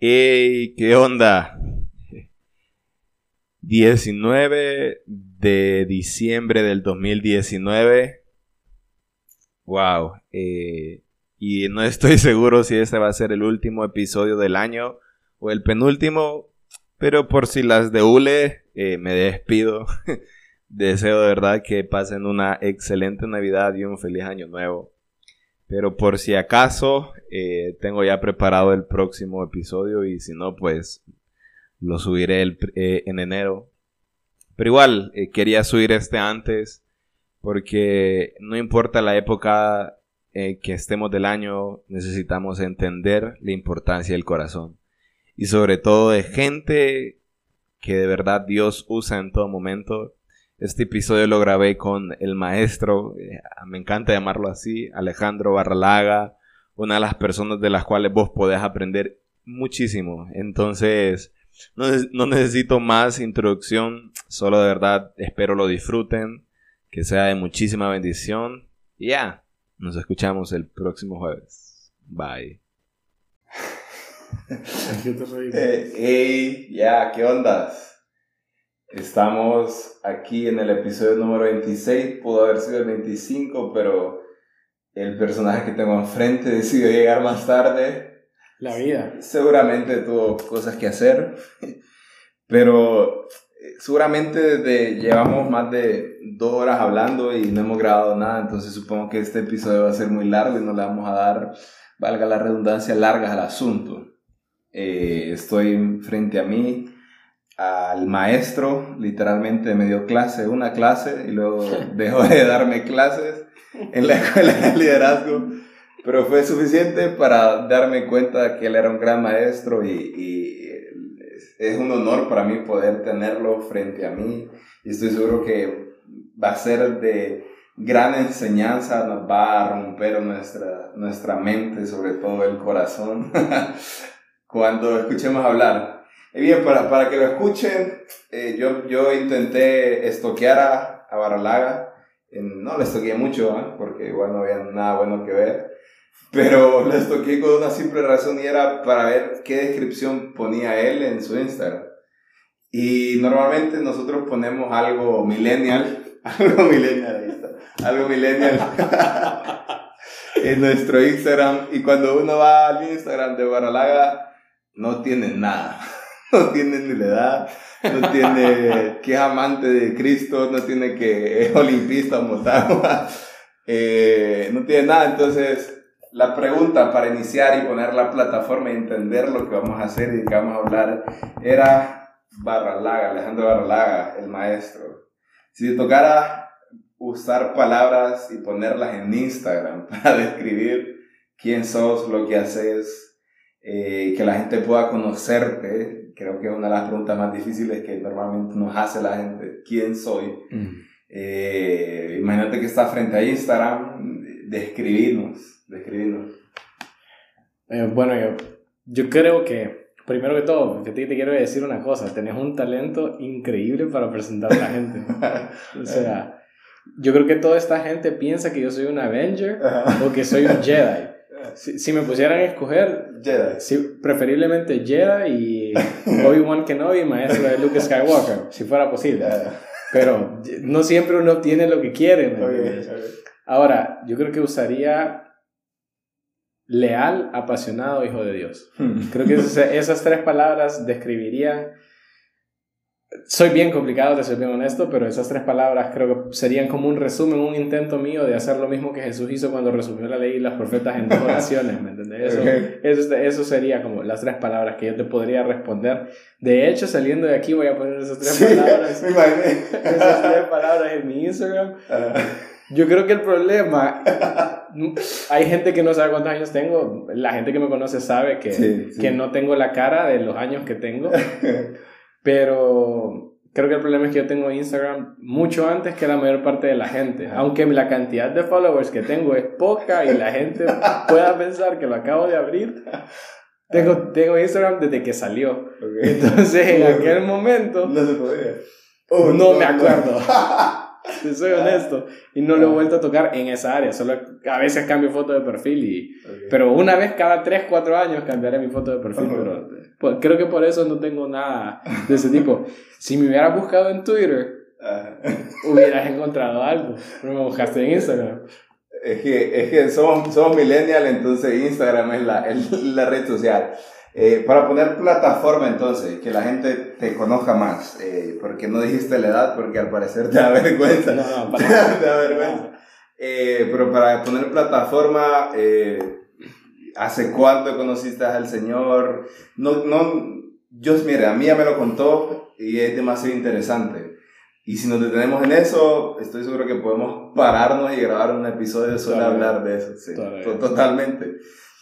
Hey, ¿qué onda? 19 de diciembre del 2019. Wow. Eh, y no estoy seguro si este va a ser el último episodio del año o el penúltimo. Pero por si las de hule, eh, me despido. Deseo de verdad que pasen una excelente Navidad y un feliz año nuevo. Pero por si acaso, eh, tengo ya preparado el próximo episodio y si no, pues lo subiré eh, en enero. Pero igual, eh, quería subir este antes porque no importa la época que estemos del año, necesitamos entender la importancia del corazón. Y sobre todo de gente que de verdad Dios usa en todo momento este episodio lo grabé con el maestro, eh, me encanta llamarlo así, Alejandro Barralaga, una de las personas de las cuales vos podés aprender muchísimo. Entonces, no, necesito más introducción, solo de verdad espero lo disfruten, que sea de muchísima bendición. Y ya, nos escuchamos el próximo jueves. Bye. Eh, hey, ya, ¿qué ondas? Estamos aquí en el episodio número 26, pudo haber sido el 25, pero el personaje que tengo enfrente decidió llegar más tarde. La vida. Seguramente tuvo cosas que hacer, pero seguramente desde, llevamos más de dos horas hablando y no hemos grabado nada, entonces supongo que este episodio va a ser muy largo y no le vamos a dar, valga la redundancia, largas al asunto. Eh, estoy frente a mí al maestro, literalmente me dio clase, una clase, y luego dejó de darme clases en la escuela de liderazgo, pero fue suficiente para darme cuenta que él era un gran maestro y, es un honor para mí poder tenerlo frente a mí y estoy seguro que va a ser de gran enseñanza, nos va a romper nuestra, nuestra mente, sobre todo el corazón, cuando escuchemos hablar y bien, para, para que lo escuchen, eh, yo, yo intenté estoquear a, a Barralaga. no le estoqueé mucho, ¿eh? porque igual no había nada bueno que ver. Pero le estoqueé con una simple razón y era para ver qué descripción ponía él en su Instagram. Y normalmente nosotros ponemos algo millennial, algo millennial, algo millennial en nuestro Instagram. Y cuando uno va al Instagram de Barralaga, no tiene nada. no tiene ni la edad, no tiene que es amante de Cristo, no tiene que es olimpista o motagua, eh, no tiene nada. Entonces, la pregunta para iniciar y poner la plataforma y entender lo que vamos a hacer y de qué vamos a hablar era Barralaga, Alejandro Barralaga, el maestro. Si te tocara usar palabras y ponerlas en Instagram para describir quién sos, lo que haces, eh, que la gente pueda conocerte, creo que es una de las preguntas más difíciles que normalmente nos hace la gente, ¿quién soy? Mm. Eh, imagínate que está frente a Instagram, describirnos, describirnos. Eh, bueno, yo, yo creo que, primero que todo, te, te, quiero decir una cosa, tenés un talento increíble para presentar a la gente. o sea, yo creo que toda esta gente piensa que yo soy un Avenger o que soy un Jedi. Si, me pusieran a escoger, Jedi. preferiblemente Jedi y Obi-Wan Kenobi, maestro de Luke Skywalker, si fuera posible. Pero no siempre uno obtiene lo que quiere. Ahora, yo creo que usaría leal, apasionado, hijo de Dios. Hmm. Creo que esas tres palabras describirían soy bien complicado, te soy bien honesto, pero esas tres palabras creo que serían como un resumen, un intento mío de hacer lo mismo que Jesús hizo cuando resumió la ley y las profetas en dos oraciones, ¿me entiendes? Eso, eso, sería como las tres palabras que yo te podría responder. De hecho, saliendo de aquí voy a poner esas tres palabras. esas tres palabras en mi Instagram. Yo creo que el problema, hay gente que no sabe cuántos años tengo, la gente que me conoce sabe que, que no tengo la cara de los años que tengo. Pero creo que el problema es que yo tengo Instagram mucho antes que la mayor parte de la gente. Aunque la cantidad de followers que tengo es poca y la gente pueda pensar que lo acabo de abrir, tengo, tengo Instagram desde que salió. Entonces, en aquel momento. No se podía. Oh, no, me acuerdo. Si soy honesto. Y no lo he vuelto a tocar en esa área. Solo a veces cambio foto de perfil. Y, Pero una vez cada 3, 4 años cambiaré mi foto de perfil. Pero pues, creo que por eso no tengo nada de ese tipo. Si me hubieras buscado en Twitter, hubieras encontrado algo. Pero me buscaste en Instagram. Es que, es que somos, somos millennial, entonces Instagram es la, la red social. Eh, para poner plataforma entonces, que la gente te conozca más, eh, porque no dijiste la edad, porque al parecer te da vergüenza. No, no, para te da vergüenza. Eh, pero para poner plataforma, ¿hace cuánto conociste al Señor? No, no, yo, mire, a mí ya me lo contó y es demasiado interesante. Y si nos detenemos en eso, estoy seguro que podemos pararnos y grabar un episodio solo hablar de eso. Sí, totalmente.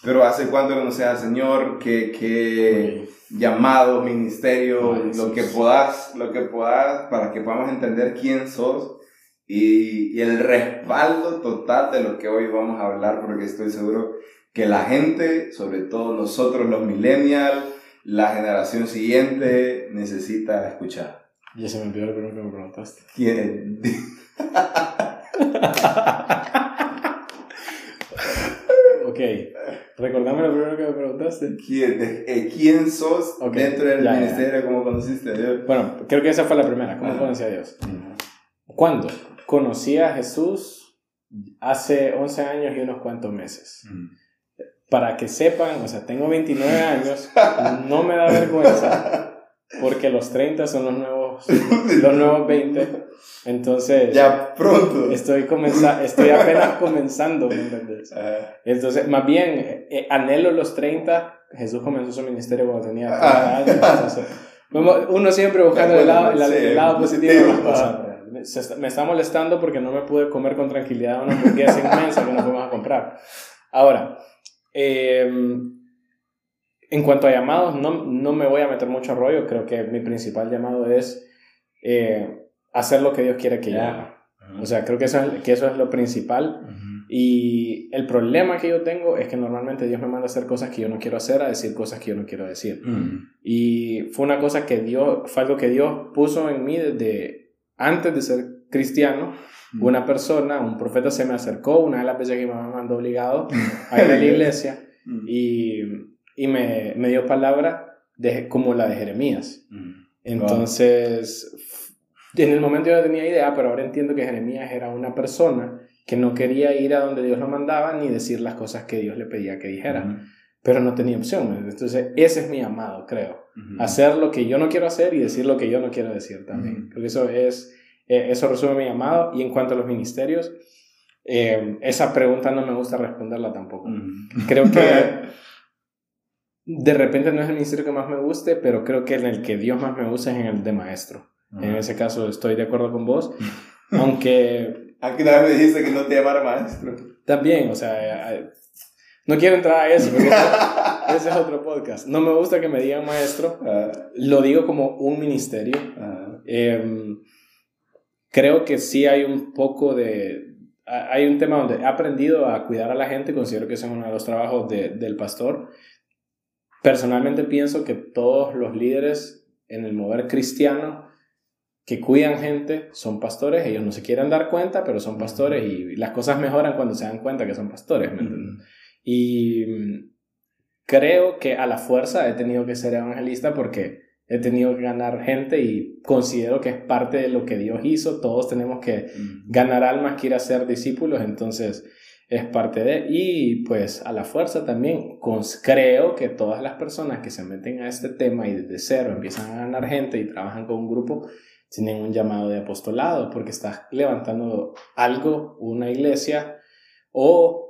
Pero ¿hace cuánto conoces al Señor? ¿Qué, qué llamado, ministerio, lo que puedas, lo que puedas, para que podamos entender quién sos y, y, el respaldo total de lo que hoy vamos a hablar, porque estoy seguro que la gente, sobre todo nosotros los millennials, la generación siguiente, necesita escuchar. Ya se me olvidó lo primero que me preguntaste. ¿Quién? ok. Recordame lo primero que me preguntaste. ¿Quién, eh, ¿quién sos dentro del ministerio? ¿Cómo conociste a Dios? Bueno, creo que esa fue la primera. ¿Cómo conocí a Dios? ¿Cuándo? Conocí a Jesús hace 11 años y unos cuantos meses. Para que sepan, o sea, tengo 29 años, no me da vergüenza, porque los 30 son los nuevos los nuevos 20. Entonces. Ya pronto. Estoy, comenza estoy apenas comenzando, ¿me entiendes? Entonces, más bien, eh, anhelo los 30. Jesús comenzó su ministerio cuando tenía 30 ah. años. Entonces, uno siempre buscando el lado, el, lado positivo de las cosas. Me está molestando porque no me pude comer con tranquilidad una hamburguesa inmensa que nos fuimos a comprar. Ahora, eh, en cuanto a llamados, no, no me voy a meter mucho rollo. Creo que mi principal llamado es eh, hacer lo que Dios quiere que yo haga. O sea, creo que eso es, que eso es lo principal. Y el problema que yo tengo es que normalmente Dios me manda a hacer cosas que yo no quiero hacer, a decir cosas que yo no quiero decir. Y fue una cosa que Dios, fue algo que Dios puso en mí desde antes de ser cristiano. Una persona, un profeta se me acercó una de las veces que me mandó obligado a ir a la iglesia y y me, me dio palabra de, como la de Jeremías. Mm. Entonces, en el momento yo no tenía idea, pero ahora entiendo que Jeremías era una persona que no quería ir a donde Dios lo mandaba ni decir las cosas que Dios le pedía que dijera. Pero no tenía opción. Entonces, ese es mi amado, creo. Hacer lo que yo no quiero hacer y decir lo que yo no quiero decir también. Creo que eso es, eh, eso resume mi amado. Y en cuanto a los ministerios, eh, esa pregunta no me gusta responderla tampoco. Creo que de repente no es el ministerio que más me guste, pero creo que en el que Dios más me usa es en el de maestro. En ese caso estoy de acuerdo con vos, aunque... Aquí también me dijiste que no te llamara maestro. También, o sea, no quiero entrar a eso, porque ese es otro podcast. No me gusta que me digan maestro, ah. lo digo como un ministerio. Ah. Em, creo que sí hay un poco de... Hay un tema donde he aprendido a cuidar a la gente, considero que ese es uno de los trabajos de, del pastor, Personalmente pienso que todos los líderes en el mover cristiano que cuidan gente son pastores, ellos no se quieren dar cuenta, pero son pastores y las cosas mejoran cuando se dan cuenta que son pastores, Y mm, creo que a la fuerza he tenido que ser evangelista porque he tenido que ganar gente y considero que es parte de lo que Dios hizo, todos tenemos que ganar almas que ir a ser discípulos, entonces es parte de, y pues a la fuerza también, creo que todas las personas que se meten a este tema y desde cero empiezan a ganar gente y trabajan con un grupo, tienen un llamado de apostolado, porque estás levantando algo, una iglesia, o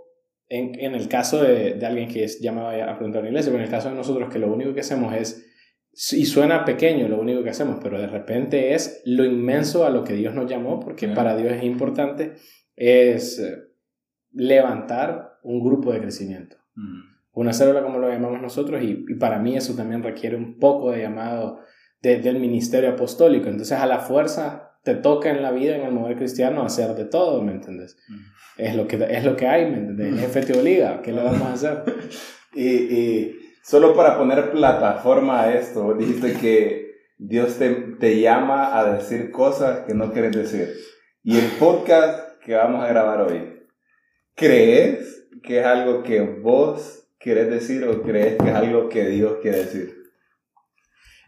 en, en el caso de, de, alguien que es llamado a plantar una iglesia, pero en el caso de nosotros que lo único que hacemos es, y suena pequeño lo único que hacemos, pero de repente es lo inmenso a lo que Dios nos llamó, porque para Dios es importante, es levantar un grupo de crecimiento. Mm. Una célula como lo llamamos nosotros y, para mí eso también requiere un poco de llamado del ministerio apostólico. Entonces a la fuerza te toca en la vida, en el mover cristiano, hacer de todo, ¿me entiendes? Mm. Es, lo que, es lo que hay, ¿me entiendes? El jefe te obliga, ¿qué le vamos a hacer? y, y, solo para poner plataforma a esto, dijiste que Dios te, te llama a decir cosas que no quieres decir. Y el podcast que vamos a grabar hoy, ¿crees que es algo que vos querés decir o crees que es algo que Dios quiere decir?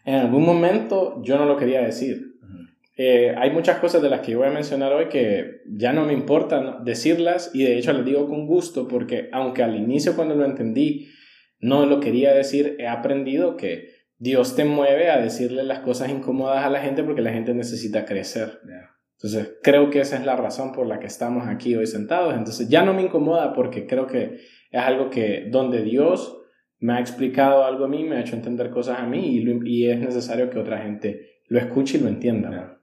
En algún momento yo no lo quería decir. Eh, hay muchas cosas de las que yo voy a mencionar hoy que ya no me importa decirlas y de hecho las digo con gusto porque aunque al inicio cuando lo entendí no lo quería decir, he aprendido que Dios te mueve a decirle las cosas incómodas a la gente porque la gente necesita crecer. Entonces, creo que esa es la razón por la que estamos aquí hoy sentados. Entonces, ya no me incomoda porque creo que es algo que donde Dios me ha explicado algo a mí, me ha hecho entender cosas a mí y, y es necesario que otra gente lo escuche y lo entienda.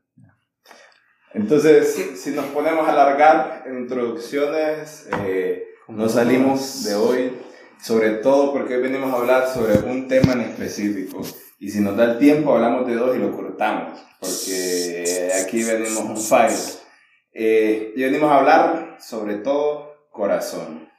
Entonces, si nos ponemos a alargar en introducciones, eh, no salimos de hoy, sobre todo porque hoy venimos a hablar sobre un tema en específico. Y si nos da el tiempo, hablamos de dos y lo cortamos, porque aquí venimos un fire. Eh, y venimos a hablar sobre todo corazón,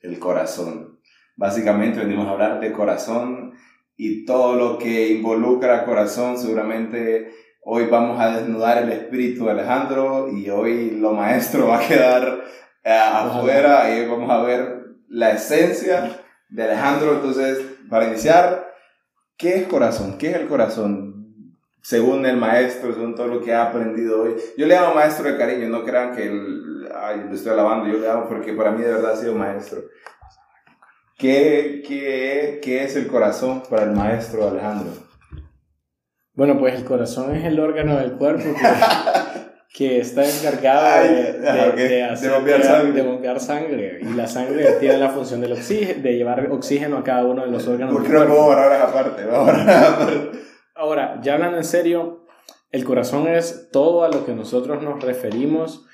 el corazón. Básicamente venimos a hablar de corazón y todo lo que involucra corazón, seguramente Hoy vamos a desnudar el espíritu de Alejandro y hoy lo maestro va a quedar eh, afuera y hoy vamos a ver la esencia de Alejandro. Entonces, para iniciar, ¿qué es corazón? ¿Qué es el corazón? Según el maestro, según todo lo que ha aprendido hoy. Yo le llamo maestro de cariño, no crean que el, ay, lo estoy alabando, yo le llamo porque para mí de verdad ha sido maestro. ¿Qué, qué, qué es el corazón para el maestro Alejandro? Bueno, pues el corazón es el órgano del cuerpo que, está encargado de, de, bombear sangre. Y la sangre tiene la función del oxígeno, de llevar oxígeno a cada uno de los órganos del cuerpo. ahora aparte, Ahora, ya hablando en serio, el corazón es todo a lo que nosotros nos referimos,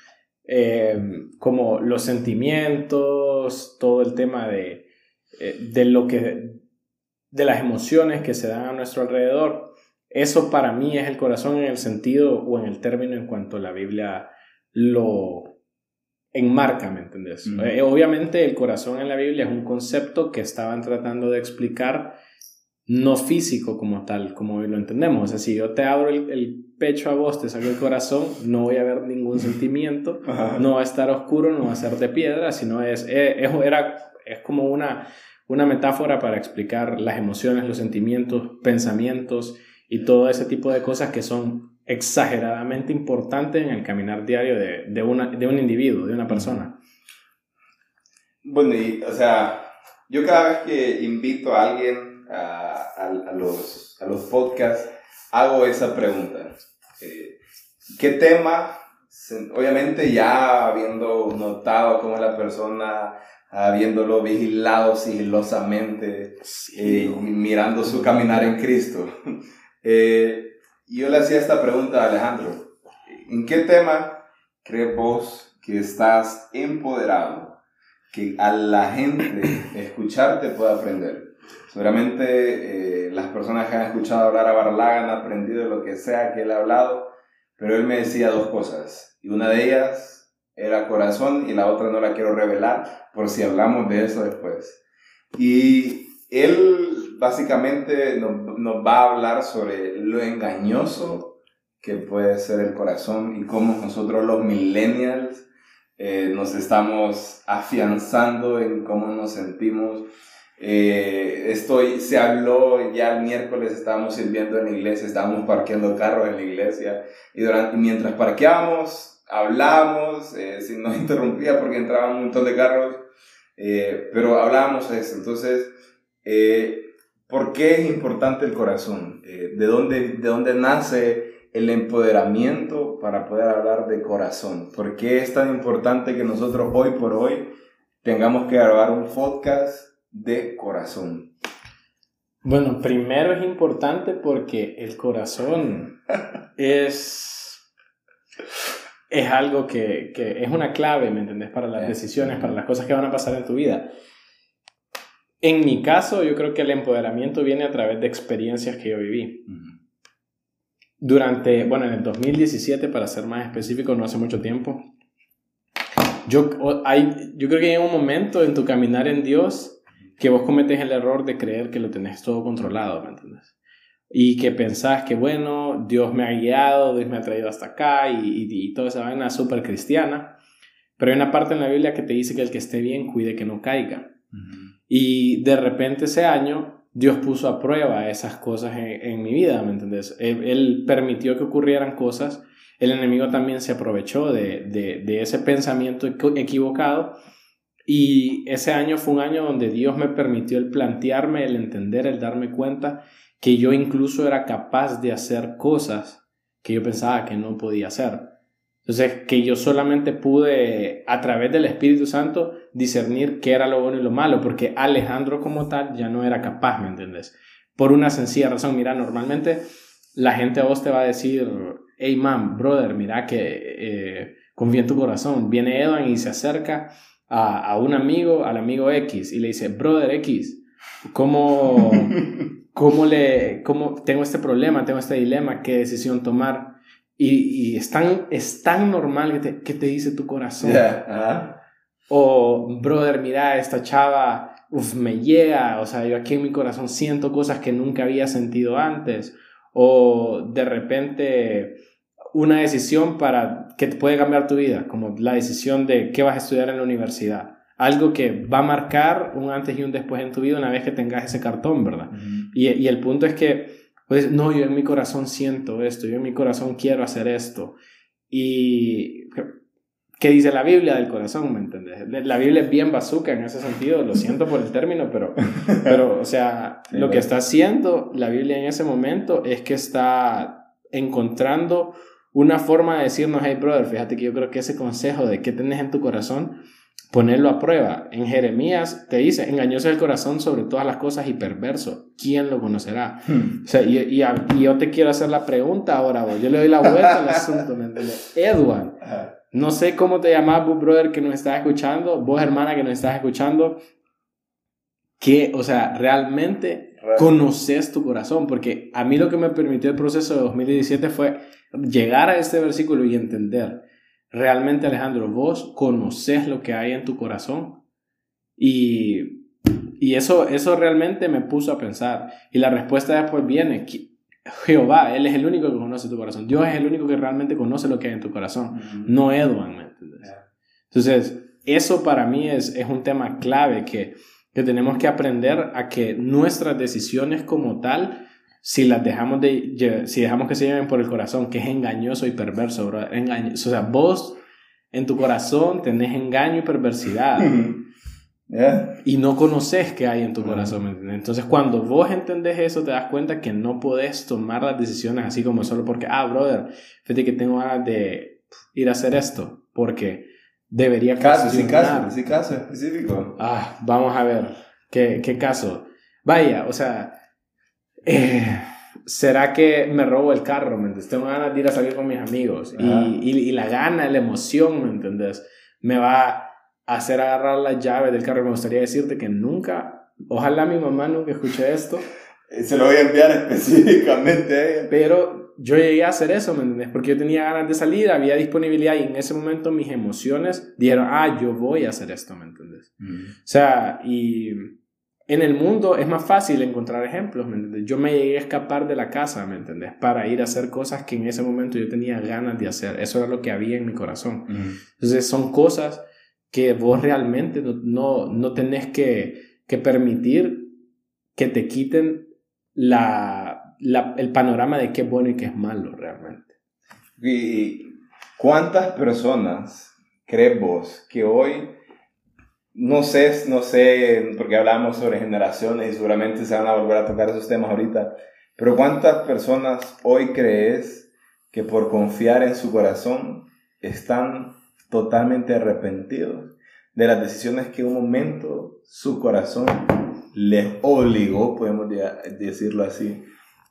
eh, como los sentimientos, todo el tema de, eh, de lo que de las emociones que se dan a nuestro alrededor. Eso para mí es el corazón en el sentido o en el término en cuanto la Biblia lo enmarca, ¿me entendés? Eh, obviamente el corazón en la Biblia es un concepto que estaban tratando de explicar no físico como tal, como hoy lo entendemos. O sea, si yo te abro el, pecho a vos, te saco el corazón, no voy a ver ningún sentimiento, no va a estar oscuro, no va a ser de piedra, sino es, eh, es, era, es como una, una metáfora para explicar las emociones, los sentimientos, pensamientos y todo ese tipo de cosas que son exageradamente importantes en el caminar diario de, de, una, de un individuo, de una persona. Bueno, y, o sea, yo cada vez que invito a alguien a, a, los, a los podcasts, hago esa pregunta. Eh, ¿Qué tema, obviamente ya habiendo notado cómo la persona habiéndolo vigilado sigilosamente, y eh, mirando su caminar en Cristo. Eh, yo le hacía esta pregunta a Alejandro. ¿En qué tema crees vos que estás empoderado? Que a la gente escucharte pueda aprender. Seguramente eh, las personas que han escuchado hablar a Barlaga han aprendido lo que sea que él ha hablado, pero él me decía dos cosas. Y una de ellas era corazón y la otra no la quiero revelar por si hablamos de eso después. Y él básicamente nos, va a hablar sobre lo engañoso que puede ser el corazón y cómo nosotros los millennials eh, nos estamos afianzando en cómo nos sentimos. Eh, estoy, se habló ya el miércoles, estábamos sirviendo en la iglesia, estábamos parqueando carros en la iglesia y, durante, mientras parqueábamos, hablábamos, eh, si nos interrumpía porque entraban un montón de carros, pero hablábamos eso. Entonces, ¿Por qué es importante el corazón? Eh, ¿de, dónde, ¿De dónde nace el empoderamiento para poder hablar de corazón? ¿Por qué es tan importante que nosotros hoy por hoy tengamos que grabar un podcast de corazón? Bueno, primero es importante porque el corazón es, es algo que, que, es una clave, ¿me entendés? Para las decisiones, para las cosas que van a pasar en tu vida. En mi caso, yo creo que el empoderamiento viene a través de experiencias que yo viví. Durante, bueno, en el 2017, para ser más específico, no hace mucho tiempo, yo, hay, yo creo que hay un momento en tu caminar en Dios que vos cometes el error de creer que lo tenés todo controlado, ¿me entiendes? y que pensás que, bueno, Dios me ha guiado, Dios me ha traído hasta acá y, y, toda esa vaina súper cristiana. Pero hay una parte en la Biblia que te dice que el que esté bien cuide que no caiga. Y de repente ese año Dios puso a prueba esas cosas en, mi vida, ¿me entendés? Él, permitió que ocurrieran cosas. El enemigo también se aprovechó de, de, de ese pensamiento equivocado. Y ese año fue un año donde Dios me permitió el plantearme, el entender, el darme cuenta que yo incluso era capaz de hacer cosas que yo pensaba que no podía hacer. Entonces, que yo solamente pude, a través del Espíritu Santo, discernir qué era lo bueno y lo malo, porque Alejandro como tal ya no era capaz, ¿me entiendes? Por una sencilla razón, mira, normalmente la gente a vos te va a decir, hey man, brother, mira que eh, confía en tu corazón. Viene Edwin y se acerca a, a un amigo, al amigo X, y le dice, brother X, ¿cómo, cómo le, cómo tengo este problema, tengo este dilema, qué decisión tomar. Y, y es, tan, es tan normal que te, que te dice tu corazón. O, brother, mira, esta chava, uf, me llega, o sea, yo aquí en mi corazón siento cosas que nunca había sentido antes. O de repente una decisión para que te puede cambiar tu vida, como la decisión de qué vas a estudiar en la universidad algo que va a marcar un antes y un después en tu vida una vez que tengas ese cartón, ¿verdad? y, y, el punto es que, pues, no, yo en mi corazón siento esto, yo en mi corazón quiero hacer esto. Y, ¿qué dice la Biblia del corazón? ¿Me entiendes? La Biblia es bien bazooka en ese sentido, lo siento por el término, pero, pero o sea, lo que está haciendo la Biblia en ese momento es que está encontrando una forma de decirnos, hey, brother, fíjate que yo creo que ese consejo de qué tenés en tu corazón, ponerlo a prueba. En Jeremías te dice, engañoso el corazón sobre todas las cosas y perverso. ¿Quién lo conocerá? Hmm. O sea, y, y, yo te quiero hacer la pregunta ahora, yo le doy la vuelta al asunto, ¿me entiendes? Edward, no sé cómo te llamas, brother, que nos estás escuchando, vos, hermana, que nos estás escuchando, que, o sea, realmente conoces tu corazón, porque a mí lo que me permitió el proceso de 2017 fue llegar a este versículo y entender realmente Alejandro, vos conoces lo que hay en tu corazón. Y, y eso, eso realmente me puso a pensar. Y la respuesta después viene, Jehová, Él es el único que conoce tu corazón. Dios es el único que realmente conoce lo que hay en tu corazón, no Edwin, ¿me entiendes? Entonces, eso para mí es, es un tema clave que, que tenemos que aprender a que nuestras decisiones como tal si las dejamos de si dejamos que se lleven por el corazón, que es engañoso y perverso, bro. Engañoso. O sea, vos en tu corazón tenés engaño y perversidad. Y no conoces qué hay en tu corazón. Entonces, cuando vos entendés eso, te das cuenta que no podés tomar las decisiones así como solo porque, ah, brother, fíjate que tengo ganas de ir a hacer esto. Porque debería caso, sí, caso, sí, caso específico. Ah, vamos a ver. ¿Qué, qué caso? Vaya, o sea, eh, ¿será que me robo el carro? ¿Me entiendes? Tengo ganas de ir a salir con mis amigos. Y, y, la gana, la emoción, ¿me entiendes? Me va a hacer agarrar la llave del carro. Me gustaría decirte que nunca, ojalá mi mamá nunca escuche esto. Eh, se lo voy a enviar específicamente a ella. Pero yo llegué a hacer eso, ¿me entiendes? Porque yo tenía ganas de salir, había disponibilidad y en ese momento mis emociones dijeron, ah, yo voy a hacer esto, ¿me entiendes? Mm. O sea, y en el mundo es más fácil encontrar ejemplos, ¿me entiendes? Yo me llegué a escapar de la casa, ¿me entiendes? Para ir a hacer cosas que en ese momento yo tenía ganas de hacer. Eso era lo que había en mi corazón. Entonces son cosas que vos realmente no, no, tenés que, que, permitir que te quiten la, la, el panorama de qué es bueno y qué es malo realmente. ¿Y cuántas personas crees vos que hoy no sé, no sé, porque hablamos sobre generaciones y seguramente se van a volver a tocar esos temas ahorita, pero ¿cuántas personas hoy crees que por confiar en su corazón están totalmente arrepentidos de las decisiones que en un momento su corazón les obligó, podemos decirlo así,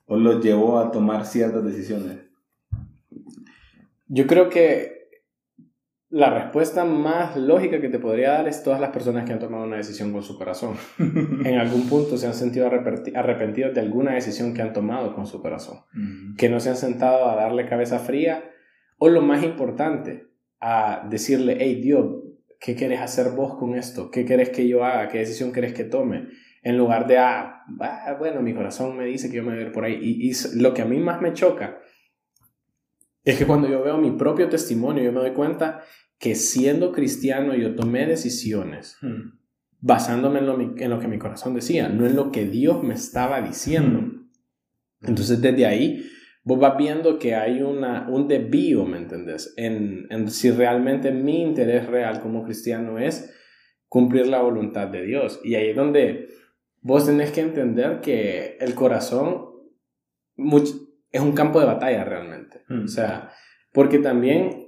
o los llevó a tomar ciertas decisiones? Yo creo que la respuesta más lógica que te podría dar es todas las personas que han tomado una decisión con su corazón. en algún punto se han sentido arrepentidos de alguna decisión que han tomado con su corazón. Que no se han sentado a darle cabeza fría o lo más importante, a decirle, hey Dios, ¿qué quieres hacer vos con esto? ¿Qué quieres que yo haga? ¿Qué decisión quieres que tome? En lugar de, ah, bueno, mi corazón me dice que yo me voy a ir por ahí. Y, y lo que a mí más me choca es que cuando yo veo mi propio testimonio, yo me doy cuenta que siendo cristiano yo tomé decisiones hmm. basándome en lo, en lo, que mi corazón decía, no en lo que Dios me estaba diciendo. Hmm. Entonces desde ahí vos vas viendo que hay una, un desvío, ¿me entendés? En, en si realmente mi interés real como cristiano es cumplir la voluntad de Dios. Y ahí es donde vos tenés que entender que el corazón es un campo de batalla realmente. Mm. O sea, porque también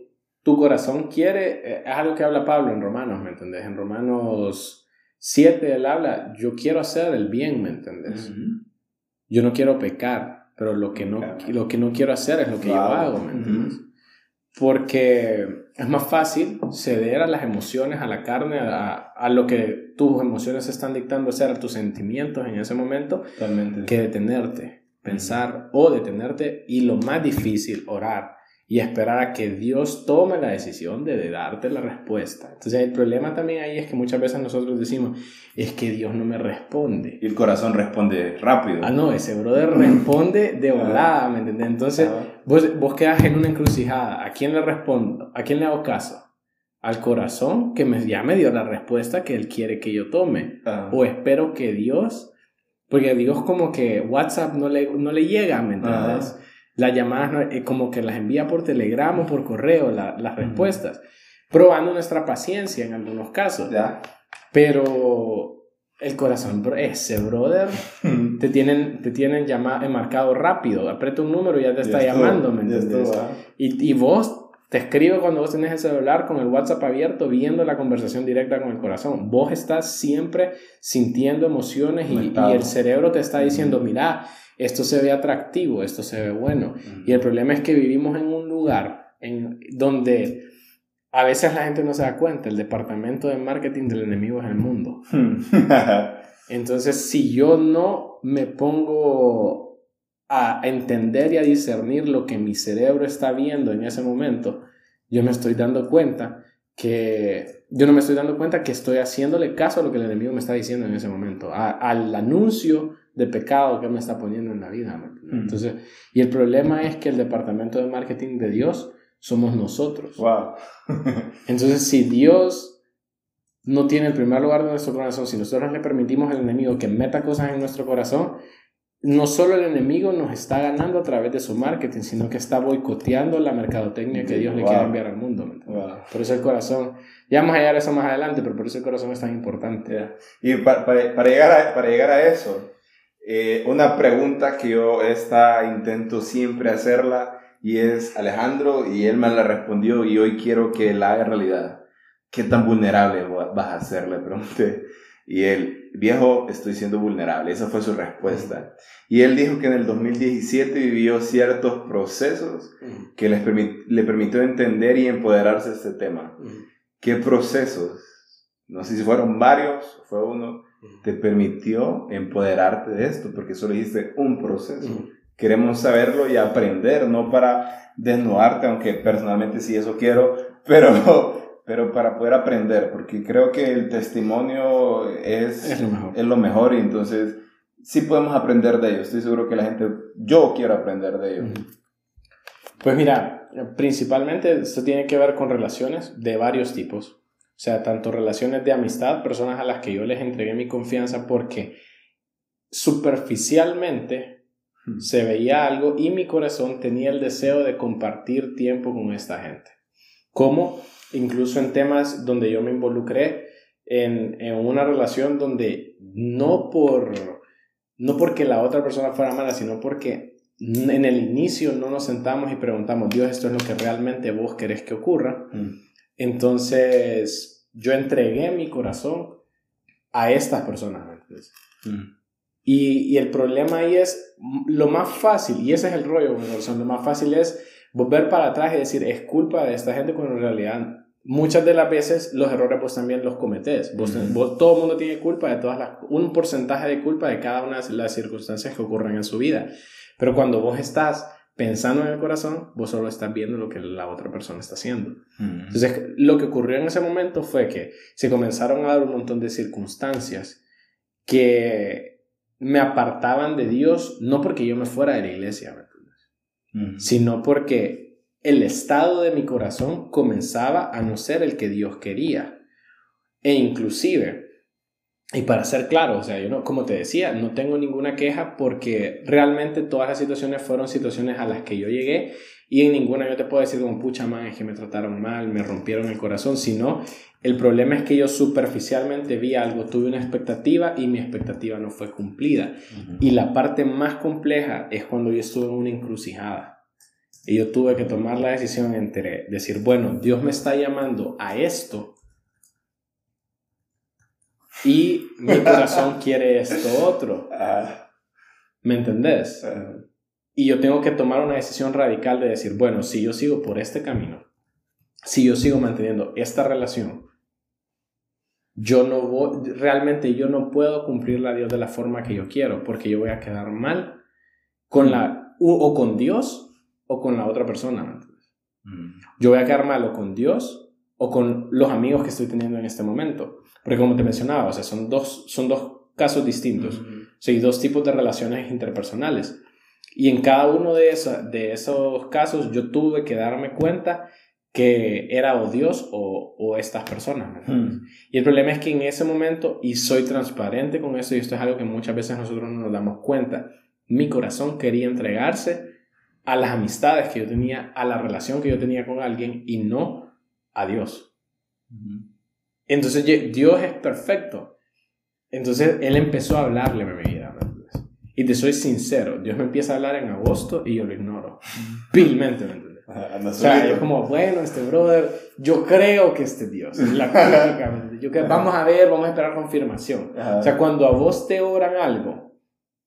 tu corazón quiere, eh, es algo que habla Pablo en Romanos, ¿me entendés? En Romanos 7 él habla, yo quiero hacer el bien, ¿me entendés? Yo no quiero pecar, pero lo que no, lo que no quiero hacer es lo que yo hago, ¿me entiendes? Porque es más fácil ceder a las emociones, a la carne, a, a, lo que tus emociones están dictando hacer, a tus sentimientos en ese momento, que detenerte pensar o detenerte y lo más difícil, orar y esperar a que Dios tome la decisión de, darte la respuesta. Entonces el problema también ahí es que muchas veces nosotros decimos, es que Dios no me responde. Y el corazón responde rápido. Ah, no, ese brother responde de volada, ¿me entiendes? Entonces vos, vos quedas en una encrucijada. ¿A quién le respondo? ¿A quién le hago caso? Al corazón que me, ya me dio la respuesta que Él quiere que yo tome. O espero que Dios porque digo, es como que WhatsApp no le, no le llega, ¿me entiendes? Las llamadas eh, como que las envía por Telegram o por correo, las respuestas. Probando nuestra paciencia en algunos casos. Ya. Pero el corazón, ese brother, te tienen, te tienen llamado, marcado rápido. Aprieta un número y ya te está llamando, ¿me entiendes? Y, y vos te escribe cuando vos tenés el celular con el WhatsApp abierto, viendo la conversación directa con el corazón. Vos estás siempre sintiendo emociones y, el cerebro te está diciendo, mira, esto se ve atractivo, esto se ve bueno. Y el problema es que vivimos en un lugar en donde a veces la gente no se da cuenta, el departamento de marketing del enemigo es el mundo. Entonces, si yo no me pongo a entender y a discernir lo que mi cerebro está viendo en ese momento, yo me estoy dando cuenta que yo no me estoy dando cuenta que estoy haciéndole caso a lo que el enemigo me está diciendo en ese momento, al anuncio de pecado que me está poniendo en la vida. Entonces, y el problema es que el departamento de marketing de Dios somos nosotros. Wow. Entonces, si Dios no tiene el primer lugar de nuestro corazón, si nosotros le permitimos al enemigo que meta cosas en nuestro corazón, no solo el enemigo nos está ganando a través de su marketing, sino que está boicoteando la mercadotecnia que Dios le quiere enviar al mundo. Por eso el corazón, ya vamos a llegar a eso más adelante, pero por eso el corazón es tan importante. Y para, para, llegar a, para llegar a eso, eh, una pregunta que yo esta intento siempre hacerla y es Alejandro y él me la respondió y hoy quiero que la haga realidad. ¿Qué tan vulnerable vas a ser? Le pregunté. Y él, viejo, estoy siendo vulnerable. Esa fue su respuesta. Y él dijo que en el 2017 vivió ciertos procesos que les le permitió entender y empoderarse de este tema. ¿Qué procesos? No sé si fueron varios, fue uno, te permitió empoderarte de esto, porque solo dijiste un proceso. Queremos saberlo y aprender, no para desnudarte, aunque personalmente sí eso quiero, pero pero para poder aprender, porque creo que el testimonio es, es, lo, mejor. es lo mejor y entonces sí podemos aprender de ello. Estoy seguro que la gente, yo quiero aprender de ello. Pues mira, principalmente esto tiene que ver con relaciones de varios tipos. O sea, tanto relaciones de amistad, personas a las que yo les entregué mi confianza porque superficialmente se veía algo y mi corazón tenía el deseo de compartir tiempo con esta gente. ¿Cómo? incluso en temas donde yo me involucré en, en una relación donde no por no porque la otra persona fuera mala, sino porque en el inicio no nos sentamos y preguntamos, Dios, esto es lo que realmente vos querés que ocurra. Mm. Entonces, yo entregué mi corazón a estas personas. Mm. Y, y, el problema ahí es, lo más fácil, y ese es el rollo, lo más fácil es volver para atrás y decir, es culpa de esta gente cuando en realidad muchas de las veces los errores vos también los cometés. Vos, todo el mundo tiene culpa de todas las, un porcentaje de culpa de cada una de las circunstancias que ocurren en su vida. Pero cuando vos estás pensando en el corazón, vos solo estás viendo lo que la otra persona está haciendo. Entonces, lo que ocurrió en ese momento fue que se comenzaron a dar un montón de circunstancias que me apartaban de Dios, no porque yo me fuera de la iglesia, sino porque el estado de mi corazón comenzaba a no ser el que Dios quería. E inclusive, y para ser claro, o sea, yo no, como te decía, no tengo ninguna queja porque realmente todas las situaciones fueron situaciones a las que yo llegué y en ninguna yo te puedo decir como pucha man, es que me trataron mal, me rompieron el corazón, sino el problema es que yo superficialmente vi algo, tuve una expectativa y mi expectativa no fue cumplida. Y la parte más compleja es cuando yo estuve en una encrucijada. Y yo tuve que tomar la decisión entre decir, bueno, Dios me está llamando a esto y mi corazón quiere esto otro. ¿Me entendés? Y yo tengo que tomar una decisión radical de decir, bueno, si yo sigo por este camino, si yo sigo manteniendo esta relación, yo no voy, realmente yo no puedo cumplir a Dios de la forma que yo quiero, porque yo voy a quedar mal con la, o con Dios o con la otra persona. Mm. Yo voy a quedar mal o con Dios o con los amigos que estoy teniendo en este momento. Porque como te mencionaba, o sea, son dos, son dos casos distintos. O sea, hay dos tipos de relaciones interpersonales. Y en cada uno de, de esos casos yo tuve que darme cuenta que era o Dios o, o estas personas. Y el problema es que en ese momento, y soy transparente con eso, y esto es algo que muchas veces nosotros no nos damos cuenta, mi corazón quería entregarse a las amistades que yo tenía, a la relación que yo tenía con alguien y no a Dios. Entonces Dios es perfecto. Entonces Él empezó a hablarle a mi vida. Y te soy sincero, Dios me empieza a hablar en agosto y yo lo ignoro. Pilmente, ¿me entiendes? o sea, yo como, bueno, este brother, yo creo que este Dios. La yo que, vamos a ver, vamos a esperar confirmación. O sea, cuando a vos te oran algo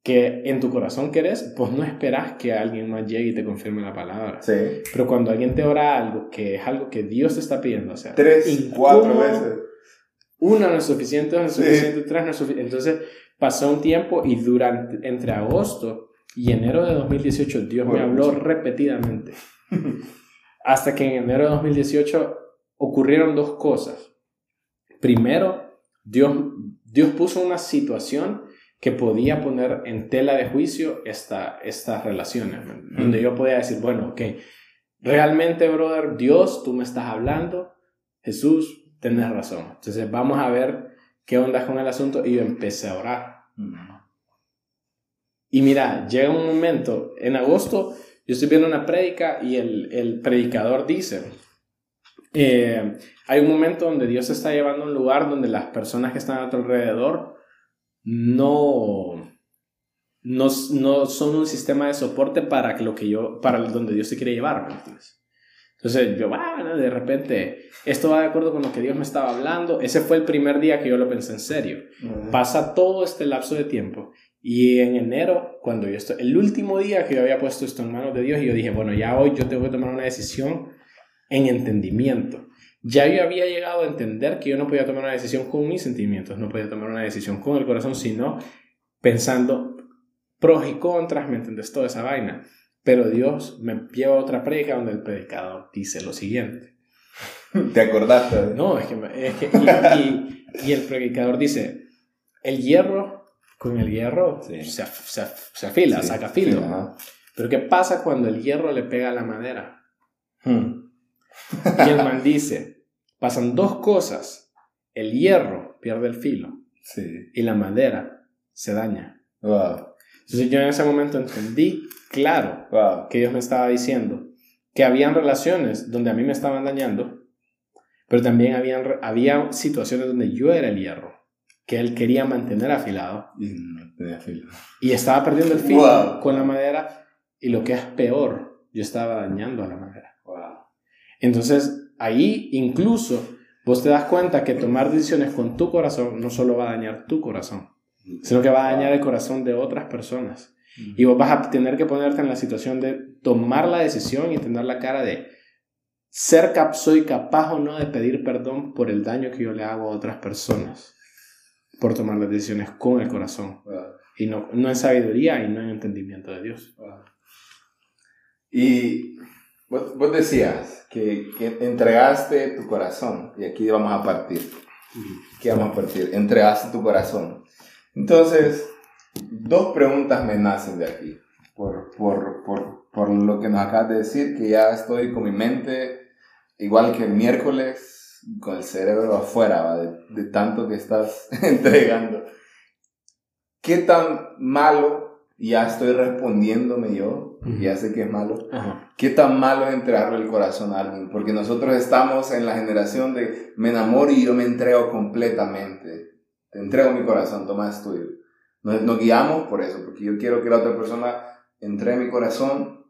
que en tu corazón querés, pues no esperas que alguien más llegue y te confirme la palabra. Sí. Pero cuando alguien te ora algo que es algo que Dios te está pidiendo hacer. Tres, cuatro veces. Una no es suficiente, no es suficiente, tres no es suficiente. Entonces pasó un tiempo y durante, entre agosto y enero de 2018 Dios me habló repetidamente. Hasta que en enero de 2018 ocurrieron dos cosas. Primero, Dios, Dios puso una situación que podía poner en tela de juicio esta, estas relaciones, donde yo podía decir, bueno, ok, realmente, brother, Dios, tú me estás hablando, Jesús, tenés razón. Entonces vamos a ver qué onda con el asunto y yo empecé a orar. Y mira, llega un momento, en agosto, yo estoy viendo una prédica y el, el predicador dice, eh, hay un momento donde Dios está llevando a un lugar donde las personas que están a tu alrededor no, no, no son un sistema de soporte para lo que yo, para donde Dios te quiere llevar, Entonces yo, bueno, de repente, esto va de acuerdo con lo que Dios me estaba hablando. Ese fue el primer día que yo lo pensé en serio. Pasa todo este lapso de tiempo. Y en enero, cuando yo estoy, el último día que yo había puesto esto en manos de Dios, y yo dije, bueno, ya hoy yo tengo que tomar una decisión en entendimiento ya yo había llegado a entender que yo no podía tomar una decisión con mis sentimientos, no podía tomar una decisión con el corazón, sino pensando pros y contras, ¿me entiendes? Toda esa vaina. Pero Dios me lleva a otra predica donde el predicador dice lo siguiente. ¿Te acordaste? No, es que... Es que y, el predicador dice, el hierro con el hierro se, se, afila, saca filo. Pero ¿qué pasa cuando el hierro le pega a la madera? Hmm. Y el man dice, pasan dos cosas. El hierro pierde el filo y la madera se daña. Entonces yo en ese momento entendí claro que Dios me estaba diciendo que habían relaciones donde a mí me estaban dañando, pero también habían, había situaciones donde yo era el hierro, que él quería mantener afilado. Y, estaba perdiendo el filo con la madera y lo que es peor, yo estaba dañando a la madera. Entonces ahí incluso vos te das cuenta que tomar decisiones con tu corazón no solo va a dañar tu corazón, sino que va a dañar el corazón de otras personas. Y vos vas a tener que ponerte en la situación de tomar la decisión y tener la cara de ser cap soy capaz o no de pedir perdón por el daño que yo le hago a otras personas por tomar las decisiones con el corazón. Y no, no en sabiduría y no en entendimiento de Dios. Y Vos, decías que, que, entregaste tu corazón, y aquí vamos a partir. ¿Qué vamos a partir? Entregaste tu corazón. Entonces, dos preguntas me nacen de aquí, por, por, por, por lo que nos acabas de decir, que ya estoy con mi mente igual que el miércoles, con el cerebro afuera, de, de tanto que estás entregando. ¿Qué tan malo ya estoy respondiéndome yo, ya sé que es malo, ¿qué tan malo es entregarle el corazón a alguien? Porque nosotros estamos en la generación de me enamoro y yo me entrego completamente. Te entrego mi corazón, toma es tuyo. Nos, nos guiamos por eso, porque yo quiero que la otra persona entregue mi corazón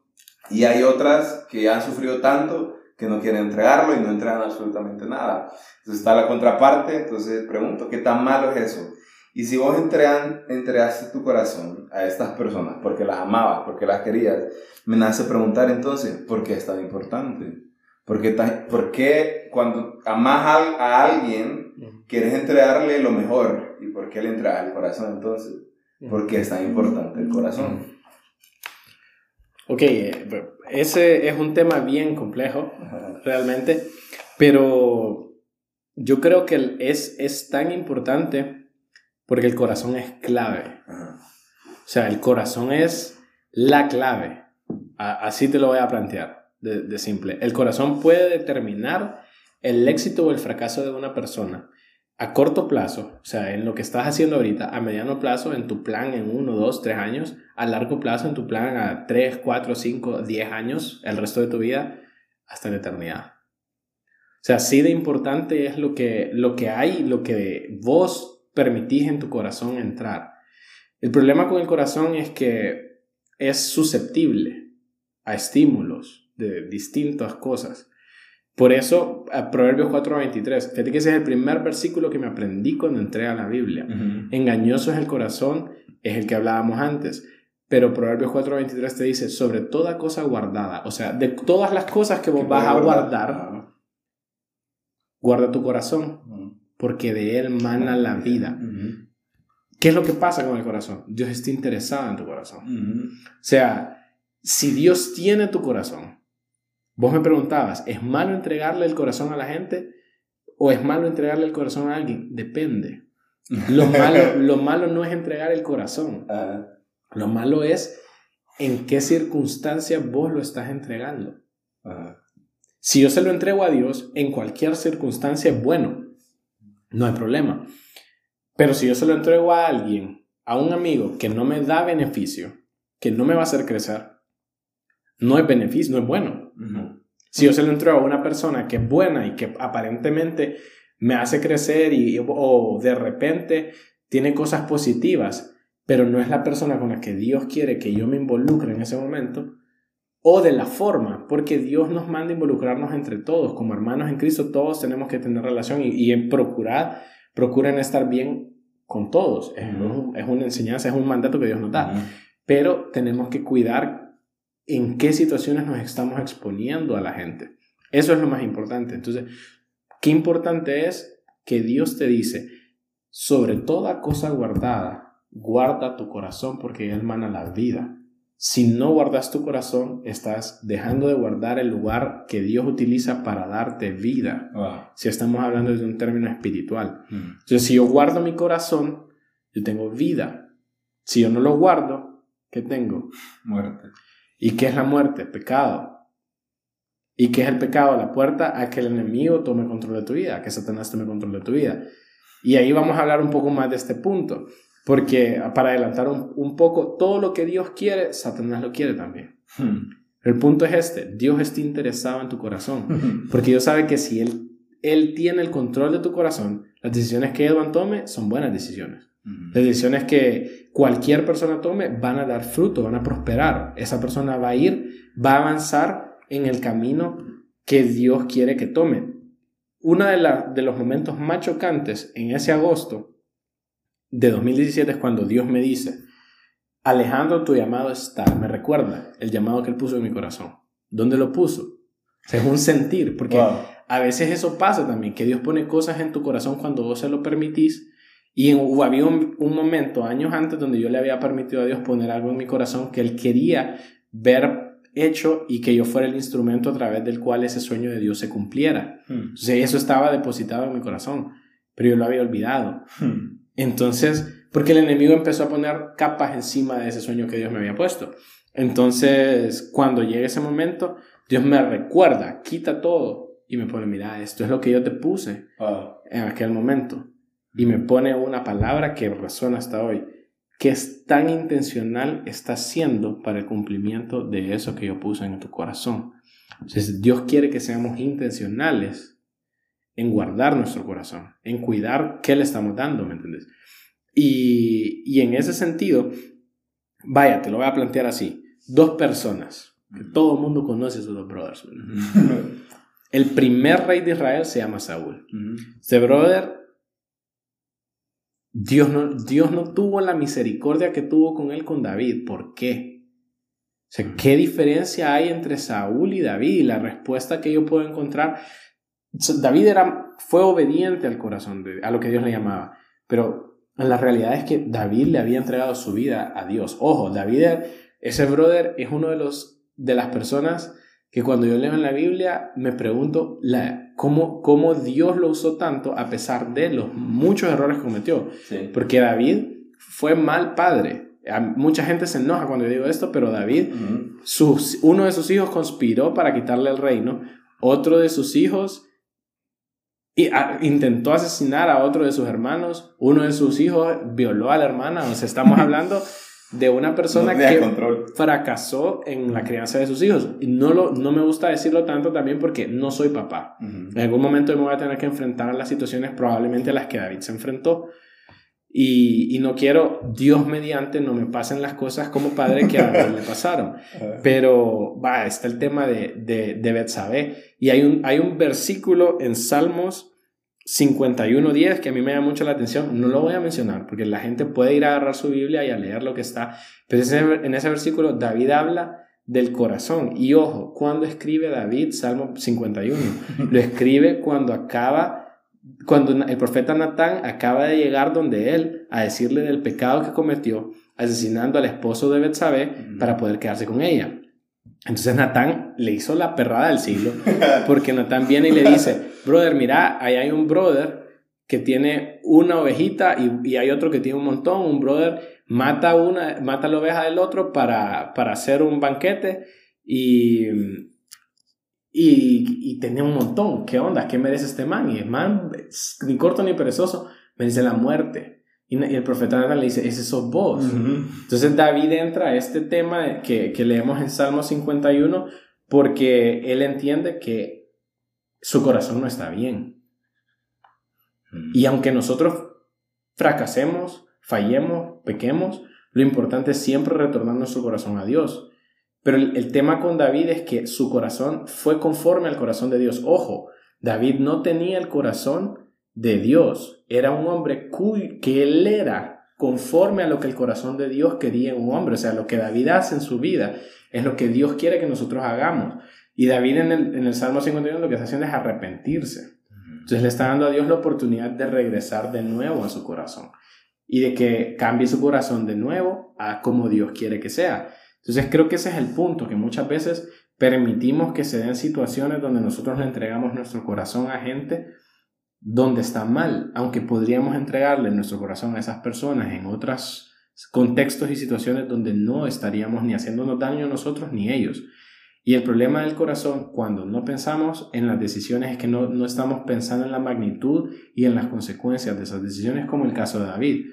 y hay otras que han sufrido tanto que no quieren entregarlo y no entregan absolutamente nada. Entonces está la contraparte, entonces pregunto, ¿qué tan malo es eso? Y si vos entregan, entregaste tu corazón a estas personas porque las amabas, porque las querías, me nace preguntar entonces, ¿por qué es tan importante? ¿Por qué, por qué cuando amas a, alguien quieres entregarle lo mejor? ¿Y por qué le entregas el corazón entonces? ¿Por qué es tan importante el corazón? Ok, eh, ese es un tema bien complejo, realmente, pero yo creo que es, es tan importante porque el corazón es clave. O sea, el corazón es la clave. así te lo voy a plantear, de, simple. El corazón puede determinar el éxito o el fracaso de una persona a corto plazo, o sea, en lo que estás haciendo ahorita, a mediano plazo, en tu plan en uno, dos, tres años, a largo plazo, en tu plan a tres, cuatro, cinco, diez años, el resto de tu vida, hasta la eternidad. O sea, así de importante es lo que, lo que hay, lo que vos permitís en tu corazón entrar. El problema con el corazón es que es susceptible a estímulos de distintas cosas. Por eso, a Proverbios 4:23, fíjate que ese es el primer versículo que me aprendí cuando entré a la Biblia. Engañoso es el corazón, es el que hablábamos antes. Pero Proverbios 4:23 te dice, sobre toda cosa guardada, o sea, de todas las cosas que vos vas a guardar, guarda tu corazón, porque de él mana la vida. ¿Qué es lo que pasa con el corazón? Dios está interesado en tu corazón. O sea, si Dios tiene tu corazón, vos me preguntabas, ¿es malo entregarle el corazón a la gente o es malo entregarle el corazón a alguien? Depende. Lo malo, lo malo no es entregar el corazón. Lo malo es en qué circunstancias vos lo estás entregando. Si yo se lo entrego a Dios, en cualquier circunstancia es bueno no hay problema. Pero si yo se lo entrego a alguien, a un amigo que no me da beneficio, que no me va a hacer crecer, no es beneficio, no es bueno. Si yo se lo entrego a una persona que es buena y que aparentemente me hace crecer y, o de repente tiene cosas positivas, pero no es la persona con la que Dios quiere que yo me involucre en ese momento, o de la forma, porque Dios nos manda involucrarnos entre todos, como hermanos en Cristo, todos tenemos que tener relación y, y en procurar, procuren estar bien con todos. Es, es, una enseñanza, es un mandato que Dios nos da, pero tenemos que cuidar en qué situaciones nos estamos exponiendo a la gente. Eso es lo más importante. Entonces, qué importante es que Dios te dice, sobre toda cosa guardada, guarda tu corazón porque Él mana la vida. Si no guardas tu corazón, estás dejando de guardar el lugar que Dios utiliza para darte vida. Si estamos hablando de un término espiritual. Mm. Entonces, si yo guardo mi corazón, yo tengo vida. Si yo no lo guardo, ¿qué tengo? Muerte. ¿Y qué es la muerte? Pecado. ¿Y qué es el pecado? La puerta a que el enemigo tome control de tu vida, a que Satanás tome control de tu vida. Y ahí vamos a hablar un poco más de este punto. Porque para adelantar un, poco, todo lo que Dios quiere, Satanás lo quiere también. Hmm. El punto es este, Dios está interesado en tu corazón, porque Dios sabe que si Él, él tiene el control de tu corazón, las decisiones que Edwin tome son buenas decisiones. Hmm. Las decisiones que cualquier persona tome van a dar fruto, van a prosperar. Esa persona va a ir, va a avanzar en el camino que Dios quiere que tome. Uno de, de los momentos más chocantes en ese agosto de 2017 es cuando Dios me dice, Alejandro, tu llamado está, me recuerda el llamado que él puso en mi corazón. ¿Dónde lo puso? es un sentir, porque a veces eso pasa también, que Dios pone cosas en tu corazón cuando vos se lo permitís. Y había un, un, momento, años antes, donde yo le había permitido a Dios poner algo en mi corazón que Él quería ver hecho y que yo fuera el instrumento a través del cual ese sueño de Dios se cumpliera. Hmm. Entonces eso estaba depositado en mi corazón, pero yo lo había olvidado. Hmm. Entonces, Porque el enemigo empezó a poner capas encima de ese sueño que Dios me había puesto. Entonces, cuando llega ese momento, Dios me recuerda, quita todo y me pone, mira, esto es lo que yo te puse en aquel momento. Y me pone una palabra que resuena hasta hoy. ¿Qué es tan intencional estás siendo para el cumplimiento de eso que yo puse en tu corazón? Entonces, Dios quiere que seamos intencionales en guardar nuestro corazón, en cuidar qué le estamos dando, ¿me entiendes? Y, y en ese sentido, vaya, te lo voy a plantear así. Dos personas, que todo el mundo conoce a esos dos brothers. El primer rey de Israel se llama Saúl. Este brother, Dios no, Dios no tuvo la misericordia que tuvo con él con David. ¿Por qué? O sea, ¿qué diferencia hay entre Saúl y David? Y la respuesta que yo puedo encontrar, David era, fue obediente al corazón, de, a lo que Dios le llamaba, pero la realidad es que David le había entregado su vida a Dios. Ojo, David, ese brother, es uno de, los, de las personas que cuando yo leo en la Biblia me pregunto la, cómo, cómo Dios lo usó tanto a pesar de los muchos errores que cometió. Porque David fue mal padre. Mucha gente se enoja cuando yo digo esto, pero David, sus, uno de sus hijos conspiró para quitarle el reino, otro de sus hijos y intentó asesinar a otro de sus hermanos, uno de sus hijos violó a la hermana, o sea, estamos hablando de una persona que fracasó en la crianza de sus hijos. Y no, lo, no me gusta decirlo tanto también porque no soy papá. En algún momento me voy a tener que enfrentar a las situaciones probablemente a las que David se enfrentó. Y, y, no quiero, Dios mediante, no me pasen las cosas como padre que a David le pasaron. Pero va, está el tema de, de, de Betsabé. Y hay un, hay un versículo en Salmos 51.10 que a mí me llama mucho la atención. No lo voy a mencionar porque la gente puede ir a agarrar su Biblia y a leer lo que está. Pero en ese versículo David habla del corazón. Y ojo, cuando escribe David Salmo 51? Lo escribe cuando acaba cuando el profeta Natán acaba de llegar donde él a decirle del pecado que cometió, asesinando al esposo de Betsabé para poder quedarse con ella. Entonces Natán le hizo la perrada del siglo, porque Natán viene y le dice, brother, mira, ahí hay un brother que tiene una ovejita y, hay otro que tiene un montón, un brother mata una, mata la oveja del otro para, para hacer un banquete y, y, y tenía un montón. ¿Qué onda? ¿Qué merece este man? Y el man, ni corto ni perezoso, merece la muerte. Y, el profeta le dice, ese sos vos. Entonces David entra a este tema que, que leemos en Salmo 51 porque él entiende que su corazón no está bien. Y aunque nosotros fracasemos, fallemos, pequemos, lo importante es siempre retornar nuestro corazón a Dios. Pero el, tema con David es que su corazón fue conforme al corazón de Dios. Ojo, David no tenía el corazón de Dios. Era un hombre que él era conforme a lo que el corazón de Dios quería en un hombre. O sea, lo que David hace en su vida es lo que Dios quiere que nosotros hagamos. Y David en el, en el Salmo 51 lo que está haciendo es arrepentirse. Entonces le está dando a Dios la oportunidad de regresar de nuevo a su corazón y de que cambie su corazón de nuevo a como Dios quiere que sea. Entonces creo que ese es el punto, que muchas veces permitimos que se den situaciones donde nosotros le entregamos nuestro corazón a gente donde está mal, aunque podríamos entregarle nuestro corazón a esas personas en otros contextos y situaciones donde no estaríamos ni haciéndonos daño a nosotros ni ellos. Y el problema del corazón, cuando no pensamos en las decisiones, es que no, no estamos pensando en la magnitud y en las consecuencias de esas decisiones, como el caso de David.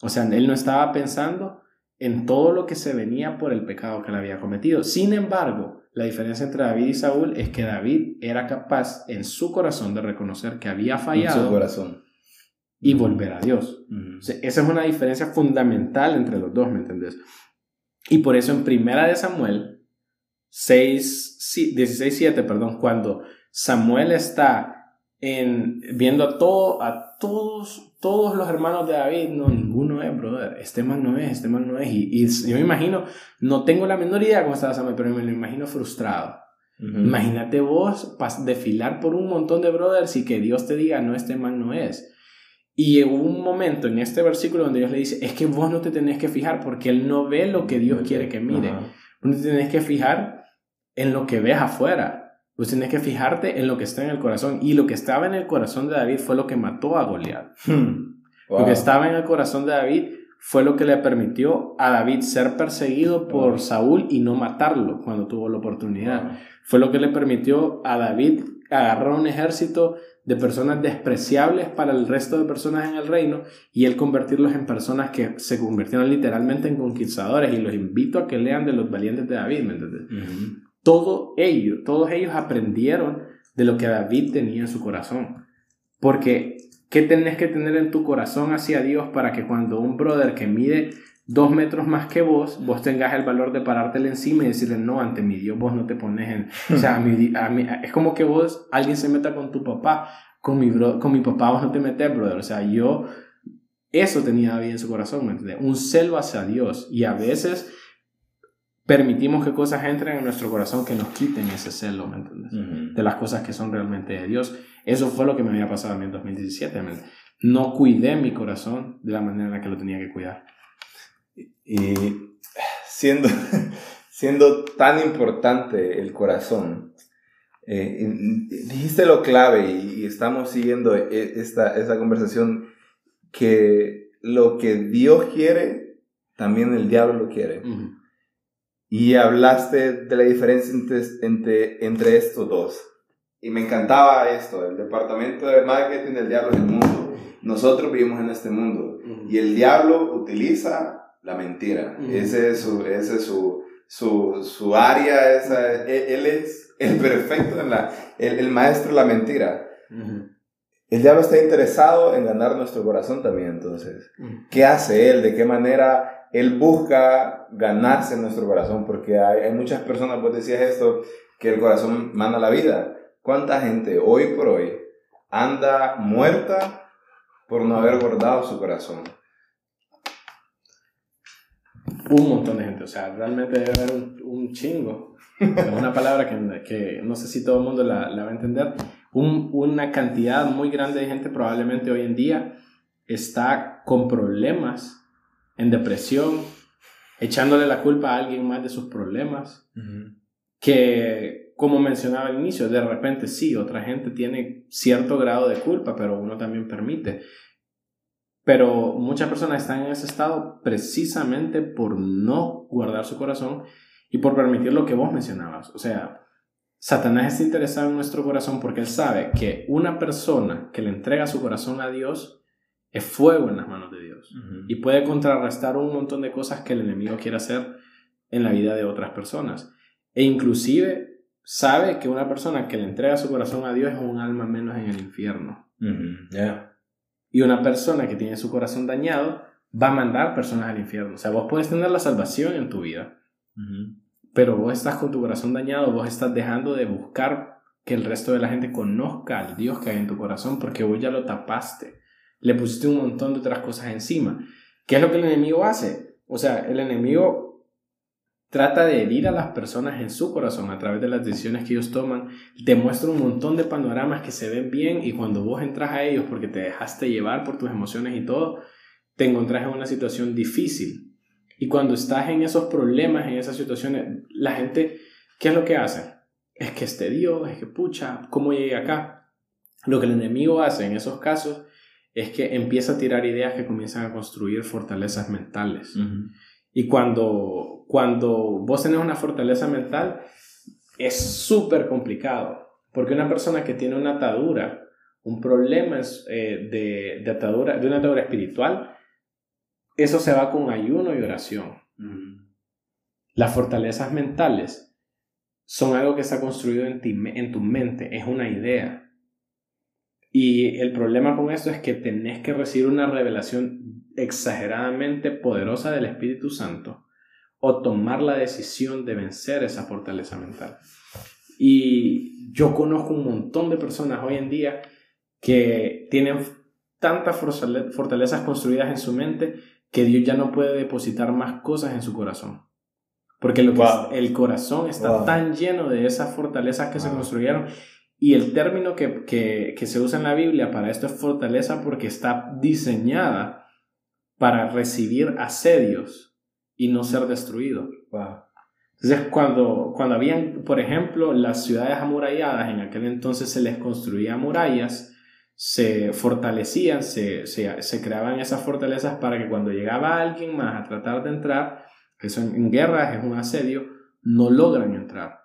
O sea, él no estaba pensando en todo lo que se venía por el pecado que él había cometido. Sin embargo, la diferencia entre David y Saúl es que David era capaz en su corazón de reconocer que había fallado. su corazón. Y volver a Dios. esa es una diferencia fundamental entre los dos, ¿me entendés? Y por eso en Primera de Samuel 6, 16, 7, perdón, cuando Samuel está en, viendo a, todo, a todos todos los hermanos de David, no, ninguno es, brother. Este man no es, este man no es. Y, yo me imagino, no tengo la menor idea cómo estaba Samuel, pero me lo imagino frustrado. Imagínate vos desfilar por un montón de brothers y que Dios te diga, no, este man no es. Y hubo un momento en este versículo donde Dios le dice, es que vos no te tenés que fijar porque Él no ve lo que Dios quiere que mire. Vos te tenés que fijar en lo que ves afuera. Vos tenés que fijarte en lo que está en el corazón. Y lo que estaba en el corazón de David fue lo que mató a Goliat. Hmm. Lo que estaba en el corazón de David fue lo que le permitió a David ser perseguido por Saúl y no matarlo cuando tuvo la oportunidad. Fue lo que le permitió a David agarrar un ejército de personas despreciables para el resto de personas en el reino y él convertirlos en personas que se convirtieron literalmente en conquistadores y los invito a que lean de los valientes de David, ¿me entiendes? Todo ello, todos ellos aprendieron de lo que David tenía en su corazón. Porque ¿Qué tenés que tener en tu corazón hacia Dios para que cuando un brother que mide dos metros más que vos, vos tengas el valor de parártele encima y decirle, no, ante mi Dios vos no te pones en... O sea, a mí, es como que vos, alguien se meta con tu papá, con mi, bro, con mi papá vos no te metes, brother. O sea, yo, eso tenía David en su corazón, ¿me entiendes? Un celo hacia Dios. Y a veces permitimos que cosas entren en nuestro corazón que nos quiten ese celo, ¿me entiendes? De las cosas que son realmente de Dios. Eso fue lo que me había pasado a mí en 2017. No cuidé mi corazón de la manera en la que lo tenía que cuidar. Y siendo, siendo tan importante el corazón, eh, dijiste lo clave y, estamos siguiendo e, esta, esta conversación que lo que Dios quiere, también el diablo lo quiere. Y hablaste de la diferencia entre, entre, entre estos dos. Y me encantaba esto, el departamento de marketing del diablo en el mundo. Nosotros vivimos en este mundo y el diablo utiliza la mentira. Ese es su, ese es su, su, su área, esa, e, él, es el perfecto, en la, el, el maestro de la mentira. El diablo está interesado en ganar nuestro corazón también, entonces. ¿Qué hace él? ¿De qué manera él busca ganarse nuestro corazón? Porque hay, muchas personas, vos decías esto, que el corazón manda la vida. ¿Cuánta gente hoy por hoy anda muerta por no haber guardado su corazón? Un montón de gente, o sea, realmente debe haber un, chingo. Es una palabra que, que, no sé si todo el mundo la, la va a entender. Un, una cantidad muy grande de gente probablemente hoy en día está con problemas, en depresión, echándole la culpa a alguien más de sus problemas, que como mencionaba al inicio, de repente sí, otra gente tiene cierto grado de culpa, pero uno también permite. Pero muchas personas están en ese estado precisamente por no guardar su corazón y por permitir lo que vos mencionabas. O sea, Satanás está interesado en nuestro corazón porque él sabe que una persona que le entrega su corazón a Dios es fuego en las manos de Dios y puede contrarrestar un montón de cosas que el enemigo quiere hacer en la vida de otras personas. E inclusive sabe que una persona que le entrega su corazón a Dios es un alma menos en el infierno. Y una persona que tiene su corazón dañado va a mandar personas al infierno. O sea, vos puedes tener la salvación en tu vida, pero vos estás con tu corazón dañado, vos estás dejando de buscar que el resto de la gente conozca al Dios que hay en tu corazón porque vos ya lo tapaste. Le pusiste un montón de otras cosas encima. ¿Qué es lo que el enemigo hace? O sea, el enemigo trata de herir a las personas en su corazón a través de las decisiones que ellos toman, te muestra un montón de panoramas que se ven bien y cuando vos entras a ellos porque te dejaste llevar por tus emociones y todo, te encontrás en una situación difícil. Y cuando estás en esos problemas, en esas situaciones, la gente, ¿qué es lo que hace? Es que este Dios, es que pucha, ¿cómo llegué acá? Lo que el enemigo hace en esos casos es que empieza a tirar ideas que comienzan a construir fortalezas mentales. Y cuando, cuando vos tenés una fortaleza mental, es súper complicado. Porque una persona que tiene una atadura, un problema eh, de, de, atadura, de una atadura espiritual, eso se va con ayuno y oración. Las fortalezas mentales son algo que está construido en, ti, en tu mente, es una idea. Y el problema con esto es que tenés que recibir una revelación exageradamente poderosa del Espíritu Santo o tomar la decisión de vencer esa fortaleza mental. Y yo conozco un montón de personas hoy en día que tienen tantas fortalezas construidas en su mente que Dios ya no puede depositar más cosas en su corazón. Porque lo que el corazón está tan lleno de esas fortalezas que se construyeron y el término que, que, que, se usa en la Biblia para esto es fortaleza porque está diseñada para recibir asedios y no ser destruido. Entonces, cuando, cuando habían, por ejemplo, las ciudades amuralladas, en aquel entonces se les construía murallas, se fortalecían, se, se, se, creaban esas fortalezas para que cuando llegaba alguien más a tratar de entrar, eso en, en guerras es un asedio, no logran entrar.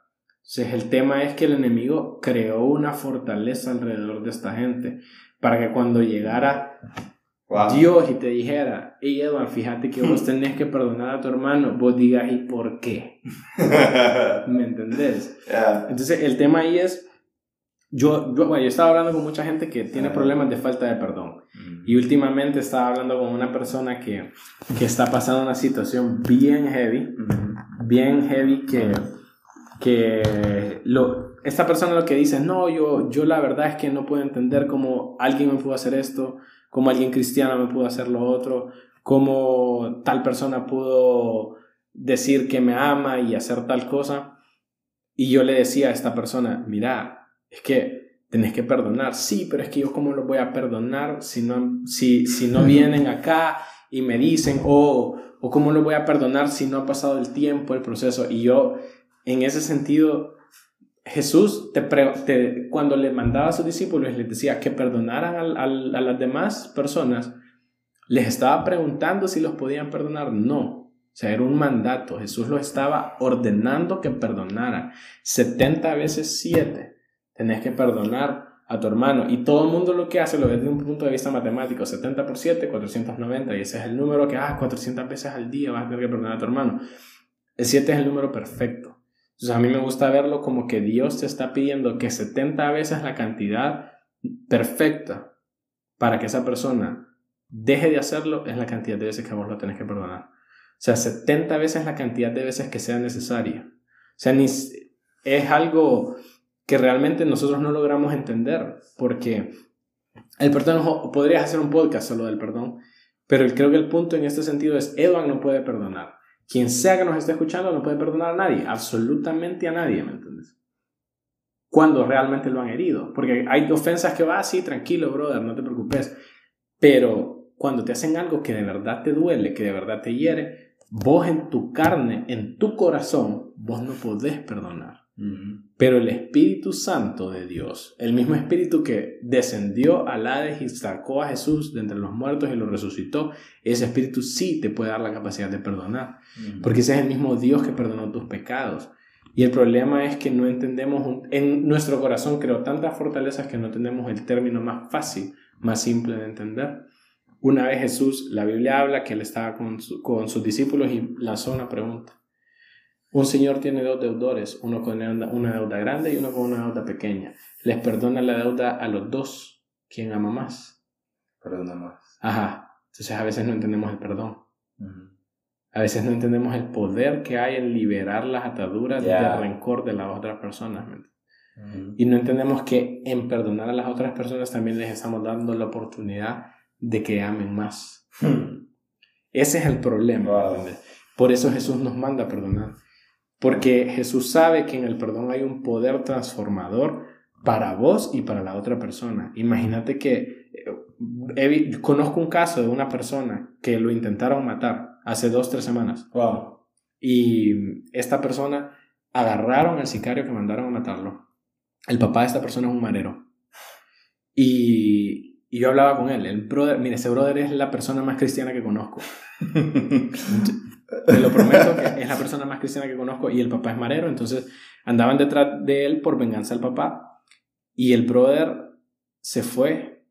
Entonces el tema es que el enemigo creó una fortaleza alrededor de esta gente para que cuando llegara Dios y te dijera, hey Edward, fíjate que vos tenés que perdonar a tu hermano, vos digas, ¿y por qué? ¿Me entendés? Entonces el tema ahí es, yo, yo, bueno, yo estaba hablando con mucha gente que tiene problemas de falta de perdón. Mm. Y últimamente estaba hablando con una persona que, que está pasando una situación bien heavy, bien heavy que, que lo, esta persona lo que dice, no, yo, yo la verdad es que no puedo entender cómo alguien me pudo hacer esto cómo alguien cristiano me pudo hacer lo otro, cómo tal persona pudo decir que me ama y hacer tal cosa. Y yo le decía a esta persona, mira, es que tenés que perdonar. Sí, pero es que yo cómo lo voy a perdonar si no, si, si no vienen acá y me dicen, o, o cómo lo voy a perdonar si no ha pasado el tiempo, el proceso. Y yo, en ese sentido, Jesús, te, cuando le mandaba a sus discípulos, les decía que perdonaran a, las demás personas, les estaba preguntando si los podían perdonar. No, o sea, era un mandato. Jesús los estaba ordenando que perdonaran. 70 veces 7 tenés que perdonar a tu hermano. Y todo el mundo lo que hace lo ve desde un punto de vista matemático. 70 por 7, 490. Y ese es el número que, ah, 400 veces al día vas a tener que perdonar a tu hermano. El 7 es el número perfecto. Entonces a mí me gusta verlo como que Dios te está pidiendo que 70 veces la cantidad perfecta para que esa persona deje de hacerlo es la cantidad de veces que vos lo tenés que perdonar. O sea, 70 veces la cantidad de veces que sea necesaria. O sea, ni, es algo que realmente nosotros no logramos entender porque el perdón, podrías hacer un podcast solo del perdón, pero creo que el punto en este sentido es, Edwin no puede perdonar. Quien sea que nos esté escuchando no puede perdonar a nadie, absolutamente a nadie, ¿me entiendes? Cuando realmente lo han herido. Porque hay ofensas que va así, tranquilo, brother, no te preocupes. Pero cuando te hacen algo que de verdad te duele, que de verdad te hiere, vos en tu carne, en tu corazón, vos no podés perdonar. Pero el Espíritu Santo de Dios, el mismo Espíritu que descendió al Hades y sacó a Jesús de entre los muertos y lo resucitó, ese Espíritu sí te puede dar la capacidad de perdonar. Porque ese es el mismo Dios que perdonó tus pecados. Y el problema es que no entendemos, en nuestro corazón creo tantas fortalezas que no tenemos el término más fácil, más simple de entender. Una vez Jesús, la Biblia habla que él estaba con, con sus discípulos y lanzó una pregunta. Un señor tiene dos deudores, uno con una deuda grande y uno con una deuda pequeña. Les perdona la deuda a los dos. ¿Quién ama más? Perdona más. Ajá. Entonces a veces no entendemos el perdón. A veces no entendemos el poder que hay en liberar las ataduras de rencor de las otras personas. Y no entendemos que en perdonar a las otras personas también les estamos dando la oportunidad de que amen más. Hmm. Ese es el problema. Por eso Jesús nos manda a perdonar. Porque Jesús sabe que en el perdón hay un poder transformador para vos y para la otra persona. Imagínate que eh, conozco un caso de una persona que lo intentaron matar hace dos, tres semanas. Wow. Y esta persona agarraron al sicario que mandaron a matarlo. El papá de esta persona es un marero. Y, y yo hablaba con él. El brother, mire, ese brother es la persona más cristiana que conozco. Te lo prometo que es la persona más cristiana que conozco y el papá es marero, entonces andaban detrás de él por venganza al papá y el brother se fue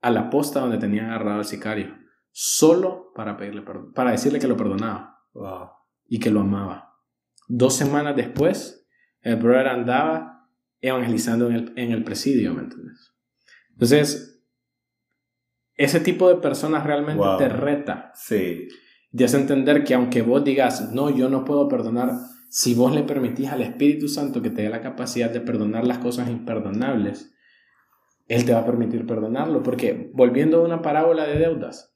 a la posta donde tenía agarrado al sicario, solo para pedirle perdón, para decirle que lo perdonaba y que lo amaba. Dos semanas después, el brother andaba evangelizando en el, en el presidio, ¿me entiendes? Entonces, ese tipo de personas realmente te reta. Sí de hace entender que aunque vos digas, no, yo no puedo perdonar, si vos le permitís al Espíritu Santo que te dé la capacidad de perdonar las cosas imperdonables, Él te va a permitir perdonarlo. Porque volviendo a una parábola de deudas,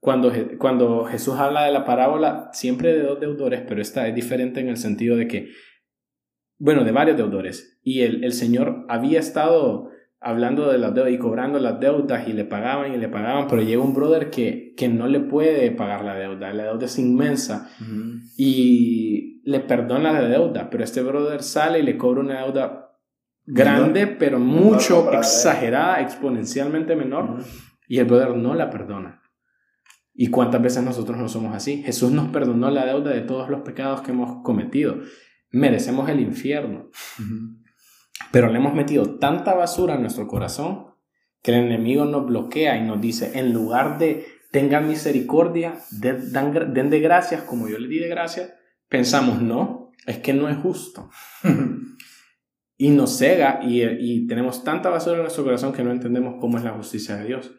cuando, cuando Jesús habla de la parábola, siempre de dos deudores, pero esta es diferente en el sentido de que, bueno, de varios deudores, y el, el Señor había estado hablando de las deudas y cobrando las deudas y le pagaban y le pagaban, pero llega un brother que, que no le puede pagar la deuda, la deuda es inmensa y le perdona la deuda, pero este brother sale y le cobra una deuda grande, pero mucho exagerada, exponencialmente menor, y el brother no la perdona. ¿Y cuántas veces nosotros no somos así? Jesús nos perdonó la deuda de todos los pecados que hemos cometido. Merecemos el infierno. Pero le hemos metido tanta basura en nuestro corazón que el enemigo nos bloquea y nos dice, en lugar de tengan misericordia, den, de gracias como yo le di de gracias, pensamos, no, es que no es justo. y nos cega y, y, tenemos tanta basura en nuestro corazón que no entendemos cómo es la justicia de Dios.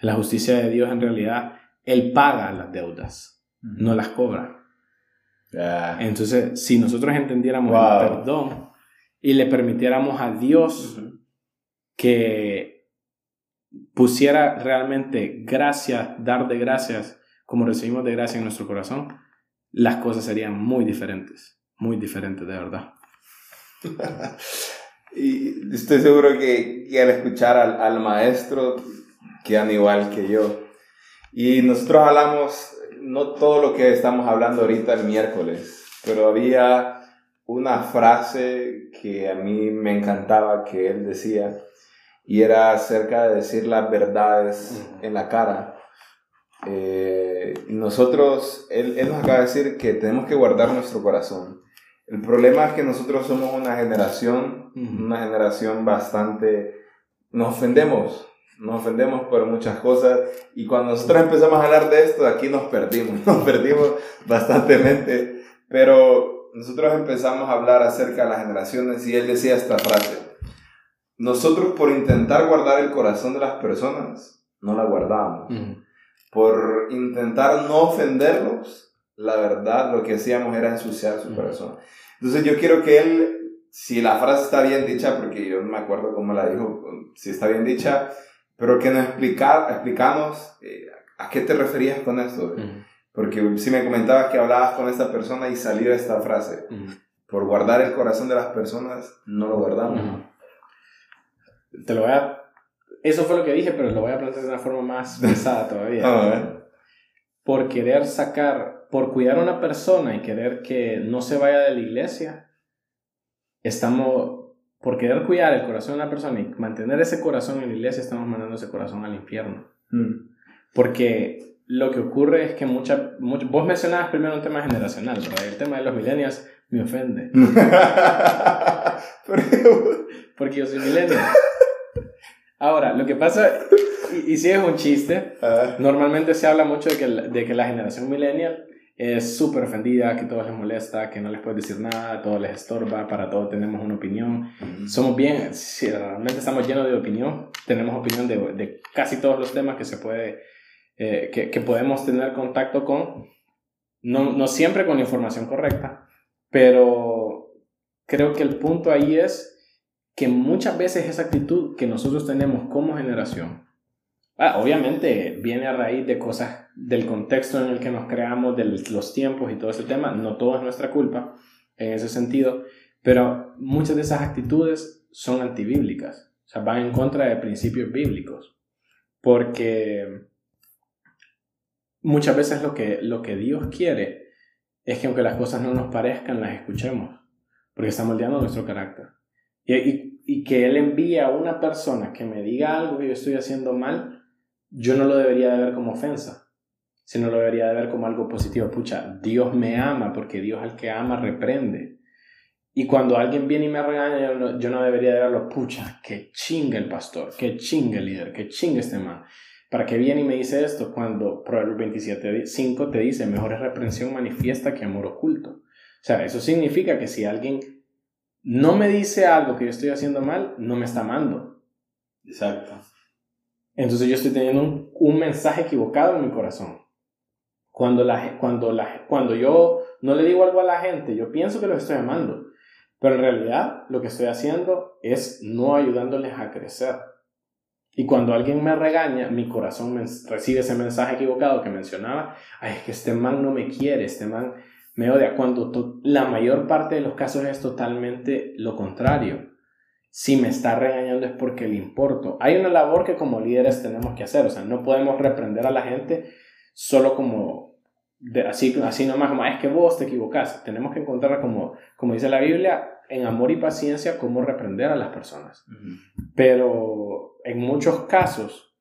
La justicia de Dios en realidad, Él paga las deudas, no las cobra. Entonces, si nosotros entendiéramos el perdón y le permitiéramos a Dios que pusiera realmente gracias, dar de gracias, como recibimos de gracia en nuestro corazón, las cosas serían muy diferentes, muy diferentes de verdad. y estoy seguro que, que al escuchar al, al, maestro quedan igual que yo. Y nosotros hablamos, no todo lo que estamos hablando ahorita el miércoles, pero había una frase que a mí me encantaba que él decía, y era acerca de decir las verdades en la cara. Eh, nosotros, él, él, nos acaba de decir que tenemos que guardar nuestro corazón. El problema es que nosotros somos una generación, una generación bastante... Nos ofendemos, nos ofendemos por muchas cosas y cuando nosotros empezamos a hablar de esto, aquí nos perdimos, nos perdimos bastantemente, pero nosotros empezamos a hablar acerca de las generaciones y él decía esta frase, nosotros por intentar guardar el corazón de las personas, no la guardábamos. Por intentar no ofenderlos, la verdad lo que hacíamos era ensuciar su corazón. Entonces yo quiero que él, si la frase está bien dicha, porque yo no me acuerdo cómo la dijo, si está bien dicha, pero que nos explica, explicamos eh, a qué te referías con esto. Porque si me comentabas que hablabas con esta persona y salió esta frase, por guardar el corazón de las personas, no lo guardamos. Te lo voy a... Eso fue lo que dije, pero lo voy a plantear de una forma más pesada todavía. Por querer sacar por cuidar a una persona y querer que no se vaya de la iglesia, estamos, por querer cuidar el corazón de una persona y mantener ese corazón en la iglesia, estamos mandando ese corazón al infierno. Mm. Porque lo que ocurre es que mucha, vos mencionabas primero un tema generacional, pero el tema de los millennials me ofende. Porque yo soy millennial. Ahora, lo que pasa, y, si es un chiste, normalmente se habla mucho de que, de que la generación millennial es súper ofendida, que todo les molesta, que no les puedes decir nada, todo les estorba, para todo tenemos una opinión. Somos bien, si realmente estamos llenos de opinión, tenemos opinión de, de casi todos los temas que se puede, eh, que, que, podemos tener contacto con, no, no siempre con información correcta, pero creo que el punto ahí es que muchas veces esa actitud que nosotros tenemos como generación, Ah, obviamente viene a raíz de cosas del contexto en el que nos creamos, de los tiempos y todo ese tema. No todo es nuestra culpa en ese sentido, pero muchas de esas actitudes son antibíblicas, o sea, van en contra de principios bíblicos, porque muchas veces lo que, lo que Dios quiere es que aunque las cosas no nos parezcan, las escuchemos, porque está moldeando nuestro carácter. Y, y, que Él envía a una persona que me diga algo que yo estoy haciendo mal, yo no lo debería de ver como ofensa, sino lo debería de ver como algo positivo. Pucha, Dios me ama porque Dios al que ama reprende. Y cuando alguien viene y me regaña, yo no, debería de verlo, pucha, que chinga el pastor, que chinga el líder, que chinga este man. ¿Para qué viene y me dice esto cuando Proverbios 27.5 te dice, mejor es reprensión manifiesta que amor oculto? O sea, eso significa que si alguien no me dice algo que yo estoy haciendo mal, no me está amando. Exacto. Entonces yo estoy teniendo un, mensaje equivocado en mi corazón. Cuando, la, cuando, la, cuando yo no le digo algo a la gente, yo pienso que los estoy amando, pero en realidad lo que estoy haciendo es no ayudándoles a crecer. Y cuando alguien me regaña, mi corazón recibe ese mensaje equivocado que mencionaba, ay, es que este man no me quiere, este man me odia, cuando la mayor parte de los casos es totalmente lo contrario si me está regañando es porque le importo. Hay una labor que como líderes tenemos que hacer, o sea, no podemos reprender a la gente solo como de, así, así nomás, como, es que vos te equivocás. Tenemos que encontrar, como, como dice la Biblia, en amor y paciencia, cómo reprender a las personas. Pero en muchos casos,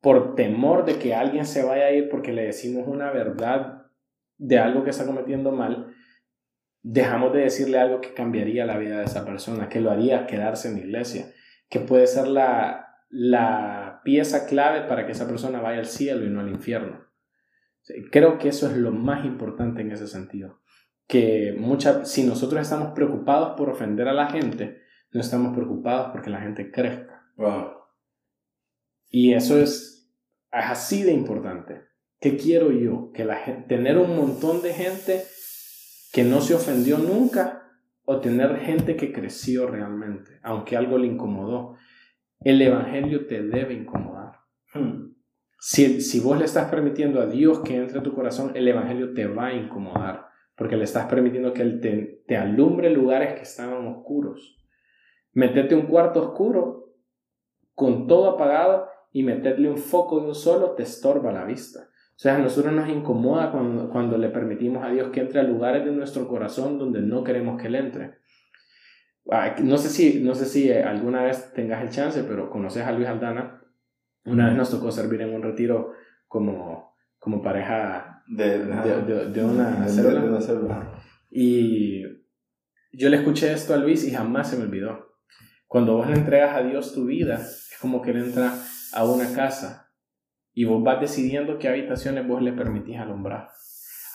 por temor de que alguien se vaya a ir porque le decimos una verdad de algo que está cometiendo mal, dejamos de decirle algo que cambiaría la vida de esa persona, que lo haría quedarse en la iglesia, que puede ser la, la pieza clave para que esa persona vaya al cielo y no al infierno. Creo que eso es lo más importante en ese sentido. Que mucha, si nosotros estamos preocupados por ofender a la gente, no estamos preocupados porque la gente crezca. Y eso es, es así de importante. ¿Qué quiero yo? Que la gente, tener un montón de gente que no se ofendió nunca o tener gente que creció realmente, aunque algo le incomodó. El Evangelio te debe incomodar. Hmm. Si, si vos le estás permitiendo a Dios que entre a tu corazón, el Evangelio te va a incomodar, porque le estás permitiendo que Él te, alumbre lugares que estaban oscuros. Metete un cuarto oscuro con todo apagado y meterle un foco de un solo te estorba la vista. O sea, a nosotros nos incomoda cuando, cuando le permitimos a Dios que entre a lugares de nuestro corazón donde no queremos que Él entre. No sé si, no sé si alguna vez tengas el chance, pero conoces a Luis Aldana. Una vez nos tocó servir en un retiro como, como pareja de, de, de, una, célula. Y yo le escuché esto a Luis y jamás se me olvidó. Cuando vos le entregas a Dios tu vida, es como que él entra a una casa y vos vas decidiendo qué habitaciones vos le permitís alumbrar.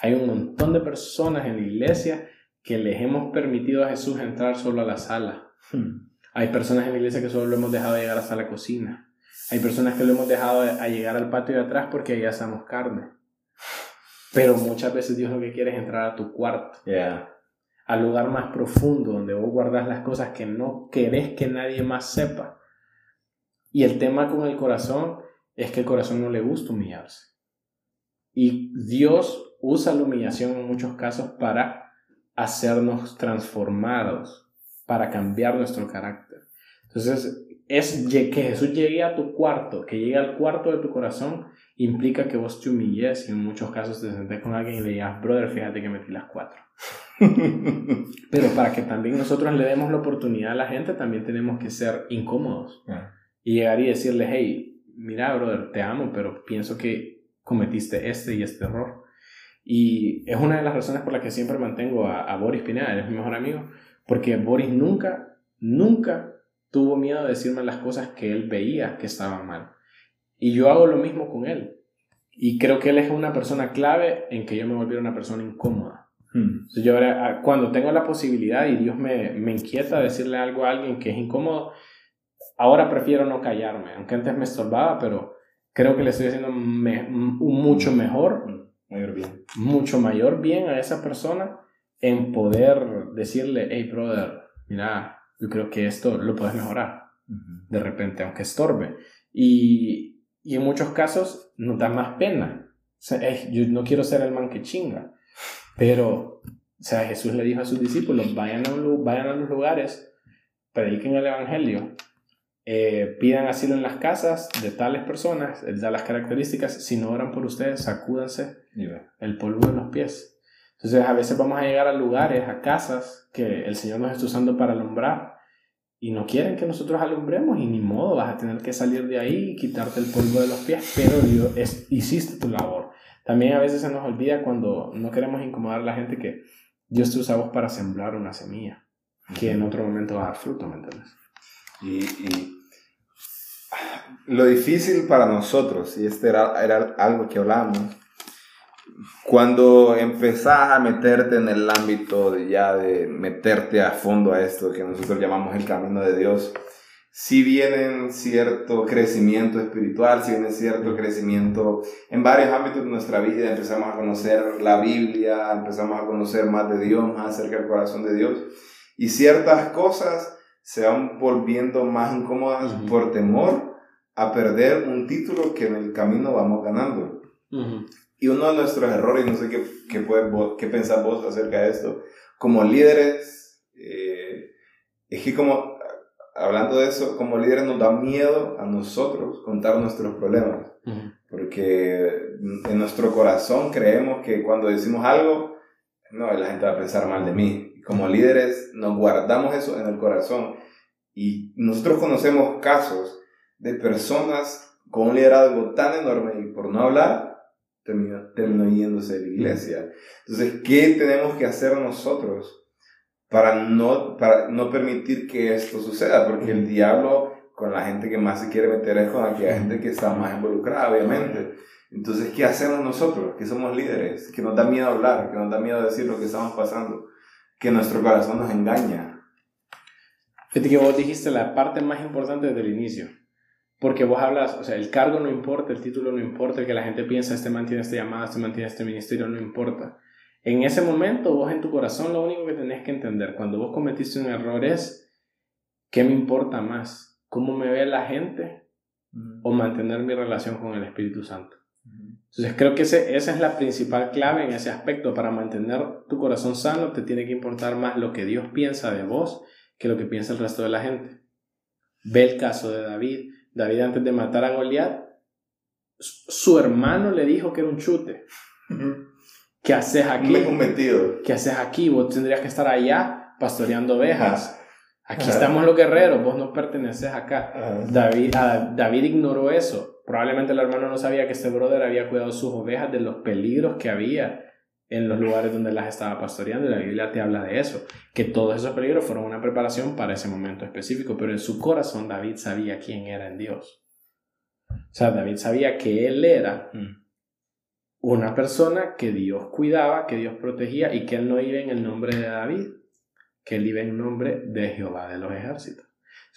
Hay un montón de personas en la iglesia que les hemos permitido a Jesús entrar solo a la sala. Hmm. Hay personas en la iglesia que solo lo hemos dejado llegar hasta la cocina. Hay personas que lo hemos dejado a llegar al patio de atrás porque allá estamos carne. Pero muchas veces Dios lo que quiere es entrar a tu cuarto. Al lugar más profundo donde vos guardas las cosas que no querés que nadie más sepa. Y el tema con el corazón es que el corazón no le gusta humillarse. Y Dios usa la humillación en muchos casos para hacernos transformados, para cambiar nuestro carácter. Entonces, es que Jesús llegue a tu cuarto, que llegue al cuarto de tu corazón, implica que vos te humilles y en muchos casos te sentés con alguien y le digas, brother, fíjate que metí las cuatro. Pero para que también nosotros le demos la oportunidad a la gente, también tenemos que ser incómodos. Y llegar y decirle, hey, mira, brother, te amo, pero pienso que cometiste este y este error. Y es una de las razones por las que siempre mantengo a, a Boris Pineda, él es mi mejor amigo, porque Boris nunca, nunca tuvo miedo de decirme las cosas que él veía que estaban mal. Y yo hago lo mismo con él. Y creo que él es una persona clave en que yo me volviera una persona incómoda. Hmm. yo ahora, cuando tengo la posibilidad y Dios me, me inquieta decirle algo a alguien que es incómodo, ahora prefiero no callarme, aunque antes me estorbaba, pero creo que le estoy haciendo mucho mejor, mayor bien. mucho mayor bien a esa persona en poder decirle, hey brother, mira, yo creo que esto lo puedes mejorar de repente, aunque estorbe. Y, y, en muchos casos nos da más pena. O sea, yo no quiero ser el man que chinga, pero o sea, Jesús le dijo a sus discípulos, vayan a, vayan a los lugares, prediquen el Evangelio, eh, pidan asilo en las casas de tales personas, da las características, si no oran por ustedes, sacúdanse el polvo de los pies. Entonces a veces vamos a llegar a lugares, a casas que el Señor nos está usando para alumbrar y no quieren que nosotros alumbremos y ni modo, vas a tener que salir de ahí y quitarte el polvo de los pies, pero Dios, es, hiciste tu labor. También a veces se nos olvida cuando no queremos incomodar a la gente que Dios te usa vos para sembrar una semilla que en otro momento va a dar fruto, ¿me entiendes? Y, y lo difícil para nosotros, y este era, era algo que hablábamos, cuando empezás a meterte en el ámbito de ya de meterte a fondo a esto que nosotros llamamos el camino de Dios, si viene cierto crecimiento espiritual, si viene cierto crecimiento en varios ámbitos de nuestra vida, empezamos a conocer la Biblia, empezamos a conocer más de Dios, más acerca del corazón de Dios, y ciertas cosas se van volviendo más incómodas por temor a perder un título que en el camino vamos ganando. Y uno de nuestros errores, no sé qué, qué, qué pensás vos acerca de esto, como líderes, eh, es que como hablando de eso, como líderes nos da miedo a nosotros contar nuestros problemas. Porque en nuestro corazón creemos que cuando decimos algo, no, la gente va a pensar mal de mí. Como líderes nos guardamos eso en el corazón. Y nosotros conocemos casos de personas con un liderazgo tan enorme y por no hablar, terminó, terminó yéndose de la iglesia. Entonces, ¿qué tenemos que hacer nosotros para no, para no permitir que esto suceda? Porque el diablo con la gente que más se quiere meter es con aquella gente que está más involucrada, obviamente. Entonces, ¿qué hacemos nosotros? Que somos líderes, que nos da miedo hablar, que nos da miedo decir lo que estamos pasando, que nuestro corazón nos engaña. Fíjate que vos dijiste la parte más importante desde el inicio. Porque vos hablas, o sea, el cargo no importa, el título no importa, el que la gente piensa, este mantiene esta llamada, este mantiene este ministerio, no importa. En ese momento, vos en tu corazón, lo único que tenés que entender cuando vos cometiste un error es, ¿qué me importa más? cómo me ve la gente o mantener mi relación con el Espíritu Santo. Entonces creo que ese, esa es la principal clave en ese aspecto. Para mantener tu corazón sano te tiene que importar más lo que Dios piensa de vos que lo que piensa el resto de la gente. Ve el caso de David. David antes de matar a Goliat, su hermano le dijo que era un chute. ¿Qué haces aquí? ¿Qué haces aquí? Vos tendrías que estar allá pastoreando ovejas. Aquí estamos los guerreros, vos no perteneces acá. David, David ignoró eso. Probablemente el hermano no sabía que este brother había cuidado sus ovejas de los peligros que había en los lugares donde las estaba pastoreando y la Biblia te habla de eso, que todos esos peligros fueron una preparación para ese momento específico, pero en su corazón David sabía quién era en Dios. O sea, David sabía que él era mm. una persona que Dios cuidaba, que Dios protegía y que él no iba en el nombre de David, que él iba en nombre de Jehová de los ejércitos.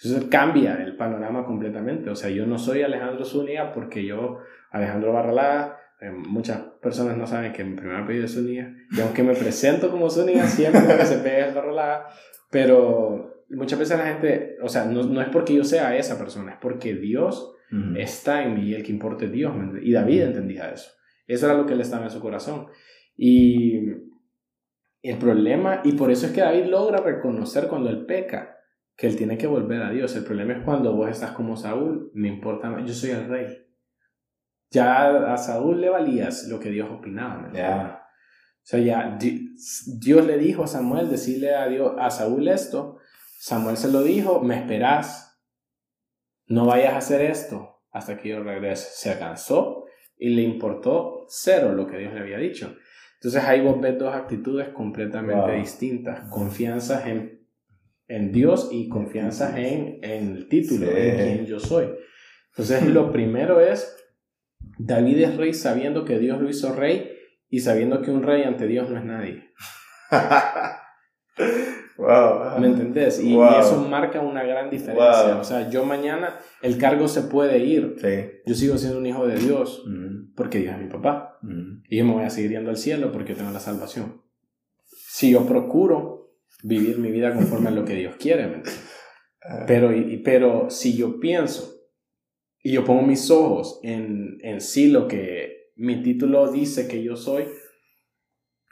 Entonces cambia el panorama completamente. O sea, yo no soy Alejandro Zúñiga porque yo, Alejandro Barralaga, eh, muchas personas no saben que mi primer apellido es Zúñiga. Y aunque me presento como Zúñiga, siempre que se pega el Barralaga. Pero muchas veces la gente, o sea, no, no, es porque yo sea esa persona, es porque Dios está en mí y el que importa es Dios. Y David entendía eso. Eso era lo que le estaba en su corazón. Y el problema, y por eso es que David logra reconocer cuando él peca, que él tiene que volver a Dios. El problema es cuando vos estás como Saúl, me importa, yo soy el rey. Ya a Saúl le valías lo que Dios opinaba. Ya. O sea, ya Dios le dijo a Samuel decirle a, Dios, a Saúl esto. Samuel se lo dijo, me esperás, no vayas a hacer esto hasta que yo regrese. Se cansó y le importó cero lo que Dios le había dicho. Entonces ahí vos ves dos actitudes completamente distintas. Confianza en, en, Dios y confianza en, en el título, en quien yo soy. Entonces lo primero es, David es rey sabiendo que Dios lo hizo rey y sabiendo que un rey ante Dios no es nadie. ¿Me entendés? Y, eso marca una gran diferencia. O sea, yo mañana el cargo se puede ir. Yo sigo siendo un hijo de Dios mm. porque Dios es mi papá. Mm. Y yo me voy a seguir yendo al cielo porque tengo la salvación. Si yo procuro vivir mi vida conforme a lo que Dios quiere, ah. Pero, pero si yo pienso y yo pongo mis ojos en, en sí lo que mi título dice que yo soy,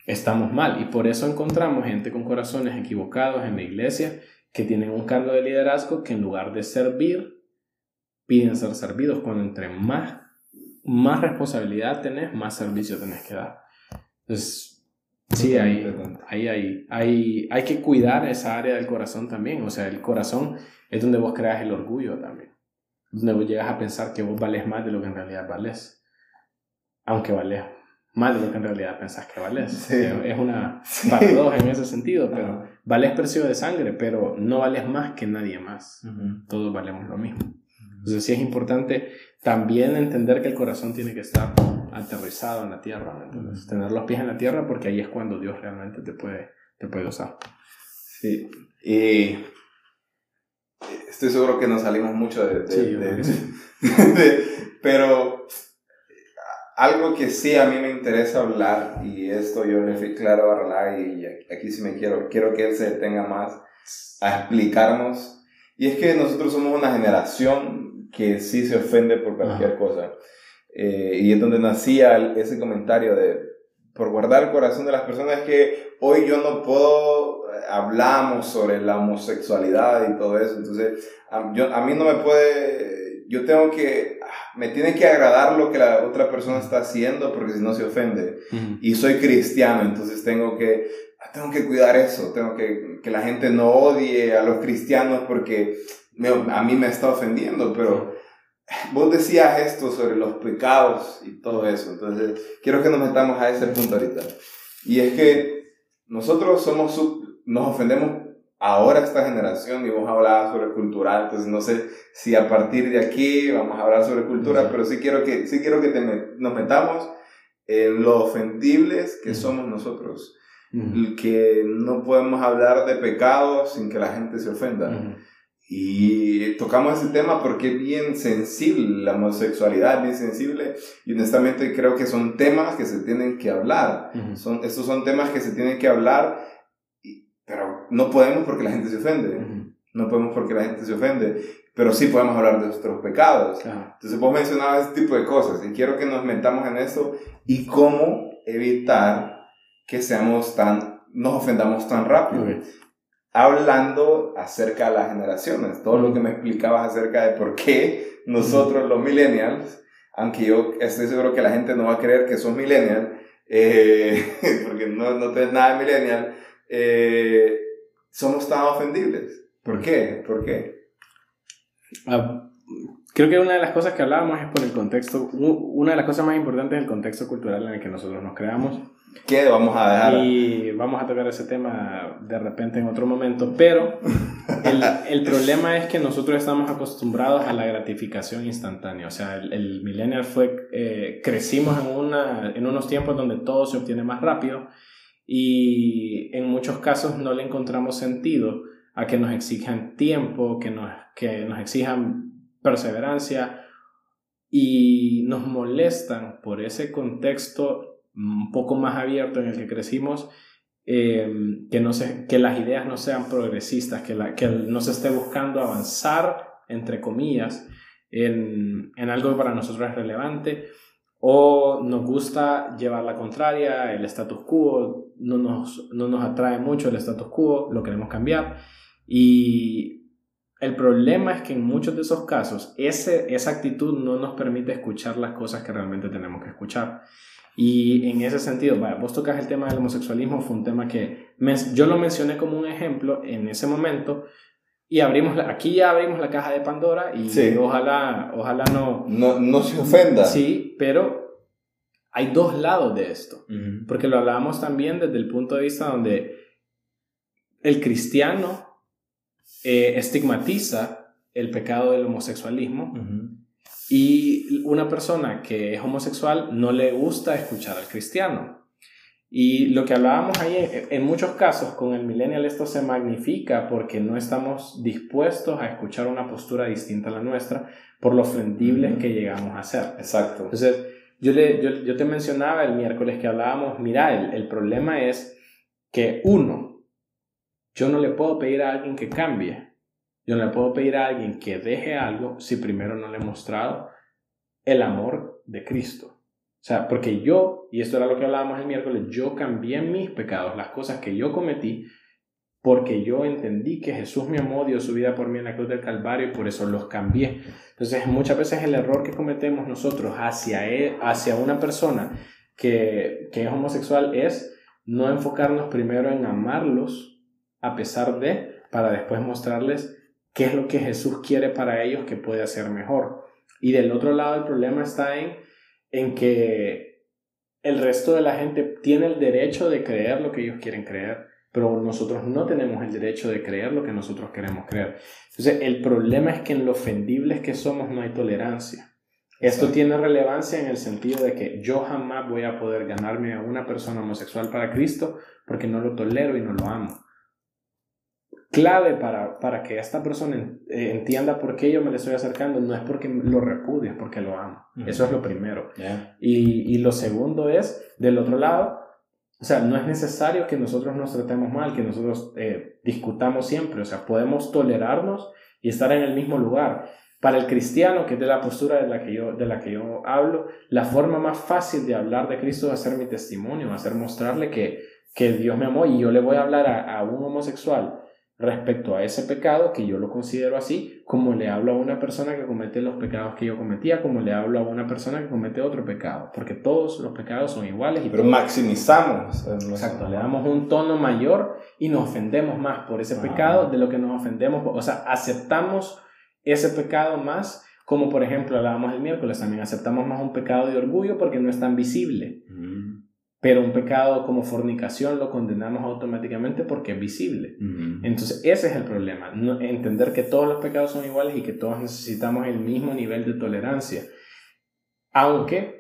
estamos mal. Y por eso encontramos gente con corazones equivocados en la iglesia que tienen un cargo de liderazgo que en lugar de servir, piden ser servidos. Cuando entre más, más responsabilidad tenés, más servicio tenés que dar. Entonces, sí, hay, hay, hay, hay, hay que cuidar esa área del corazón también. O sea, el corazón es donde vos creas el orgullo también. Donde vos llegas a pensar que vos vales más de lo que en realidad vales. Aunque vales más de lo que en realidad pensás que vales. Es una paradoja en ese sentido, pero vales precio de sangre, pero no vales más que nadie más. Todos valemos lo mismo. Entonces sí es importante también entender que el corazón tiene que estar aterrizado en la tierra, tener los pies en la tierra porque ahí es cuando Dios realmente te puede, te puede usar. Sí, y estoy seguro que nos salimos mucho de... de, de pero algo que sí a mí me interesa hablar, y esto yo le fui claro a Rala y aquí sí me quiero, quiero que él se detenga más a explicarnos, y es que nosotros somos una generación que sí se ofende por cualquier cosa. Eh, y es donde nacía ese comentario de por guardar el corazón de las personas es que hoy yo no puedo, eh, hablamos sobre la homosexualidad y todo eso, entonces a, yo, a mí no me puede, yo tengo que, ah, me tiene que agradar lo que la otra persona está haciendo porque si no se ofende. Y soy cristiano, entonces tengo que, ah, tengo que cuidar eso, tengo que, que la gente no odie a los cristianos porque a mí me está ofendiendo, pero vos decías esto sobre los pecados y todo eso, entonces quiero que nos metamos a ese punto ahorita. Y es que nosotros somos, nos ofendemos ahora esta generación y vos hablabas sobre cultural, entonces no sé si a partir de aquí vamos a hablar sobre cultura, pero sí quiero que, sí quiero que nos metamos en lo ofendibles que somos nosotros, que no podemos hablar de pecados sin que la gente se ofenda. Y tocamos ese tema porque es bien sensible, la homosexualidad es bien sensible y honestamente creo que son temas que se tienen que hablar. son, estos son temas que se tienen que hablar, pero no podemos porque la gente se ofende. No podemos porque la gente se ofende, pero sí podemos hablar de nuestros pecados. Entonces vos mencionabas este tipo de cosas y quiero que nos metamos en eso y cómo evitar que seamos tan, nos ofendamos tan rápido hablando acerca de las generaciones, todo lo que me explicabas acerca de por qué nosotros los millennials, aunque yo estoy seguro que la gente no va a creer que sos millennial, eh, porque no, no tenés nada de millennial, eh, somos tan ofendibles. ¿Por qué? ¿Por qué? Ah, creo que una de las cosas que hablábamos es por el contexto, una de las cosas más importantes es el contexto cultural en el que nosotros nos creamos. ¿Qué vamos a dejar? Y vamos a tocar ese tema de repente en otro momento, pero el, el problema es que nosotros estamos acostumbrados a la gratificación instantánea, o sea, el, el millennial fue, eh, crecimos en, una, en unos tiempos donde todo se obtiene más rápido y en muchos casos no le encontramos sentido a que nos exijan tiempo, que nos, que nos exijan perseverancia y nos molestan por ese contexto un poco más abierto en el que crecimos, eh, que, no se, que las ideas no sean progresistas, que, la, que no se esté buscando avanzar, entre comillas, en, en algo que para nosotros es relevante, o nos gusta llevar la contraria, el status quo, no nos, no nos atrae mucho el status quo, lo queremos cambiar. Y el problema es que en muchos de esos casos ese, esa actitud no nos permite escuchar las cosas que realmente tenemos que escuchar. Y en ese sentido, vaya, vos tocas el tema del homosexualismo, fue un tema que yo lo mencioné como un ejemplo en ese momento y abrimos aquí ya abrimos la caja de Pandora y ojalá, ojalá no, no... No se ofenda. Sí, pero hay dos lados de esto, porque lo hablábamos también desde el punto de vista donde el cristiano eh, estigmatiza el pecado del homosexualismo. Y una persona que es homosexual no le gusta escuchar al cristiano. Y lo que hablábamos ahí, en muchos casos con el millennial esto se magnifica porque no estamos dispuestos a escuchar una postura distinta a la nuestra por lo ofendibles que llegamos a ser. Exacto. Entonces, yo, le, yo, yo te mencionaba el miércoles que hablábamos, mira, el, el problema es que uno, yo no le puedo pedir a alguien que cambie, yo no le puedo pedir a alguien que deje algo si primero no le he mostrado el amor de Cristo. O sea, porque yo, y esto era lo que hablábamos el miércoles, yo cambié mis pecados, las cosas que yo cometí, porque yo entendí que Jesús me amó, dio su vida por mí en la cruz del Calvario y por eso los cambié. Entonces, muchas veces el error que cometemos nosotros hacia, él, hacia una persona que, que es homosexual es no enfocarnos primero en amarlos a pesar de, para después mostrarles qué es lo que Jesús quiere para ellos que puede hacer mejor. Y del otro lado el problema está en, en que el resto de la gente tiene el derecho de creer lo que ellos quieren creer, pero nosotros no tenemos el derecho de creer lo que nosotros queremos creer. Entonces el problema es que en lo ofendibles que somos no hay tolerancia. Esto tiene relevancia en el sentido de que yo jamás voy a poder ganarme a una persona homosexual para Cristo porque no lo tolero y no lo amo clave para, para que esta persona eh, entienda por qué yo me le estoy acercando no es porque lo repudio, es porque lo amo. Eso es lo primero. Y, y, lo segundo es, del otro lado, o sea, no es necesario que nosotros nos tratemos mal, que nosotros eh, discutamos siempre, o sea, podemos tolerarnos y estar en el mismo lugar, Para el cristiano, que es de la postura de la que yo, de la que yo hablo, la forma más fácil de hablar de Cristo es hacer mi testimonio, hacer mostrarle que, que Dios me amó. Y yo le voy a hablar a, a un homosexual respecto a ese pecado, que yo lo considero así, como le hablo a una persona que comete los pecados que yo cometía, como le hablo a una persona que comete otro pecado, porque todos los pecados son iguales. Y Pero maximizamos. Exacto, le damos un tono mayor y nos ofendemos más por ese pecado de lo que nos ofendemos, o sea, aceptamos ese pecado más, como por ejemplo hablábamos el miércoles, también aceptamos más un pecado de orgullo porque no es tan visible. Pero un pecado como fornicación lo condenamos automáticamente porque es visible. Entonces, ese es el problema. entender que todos los pecados son iguales y que todos necesitamos el mismo nivel de tolerancia. Aunque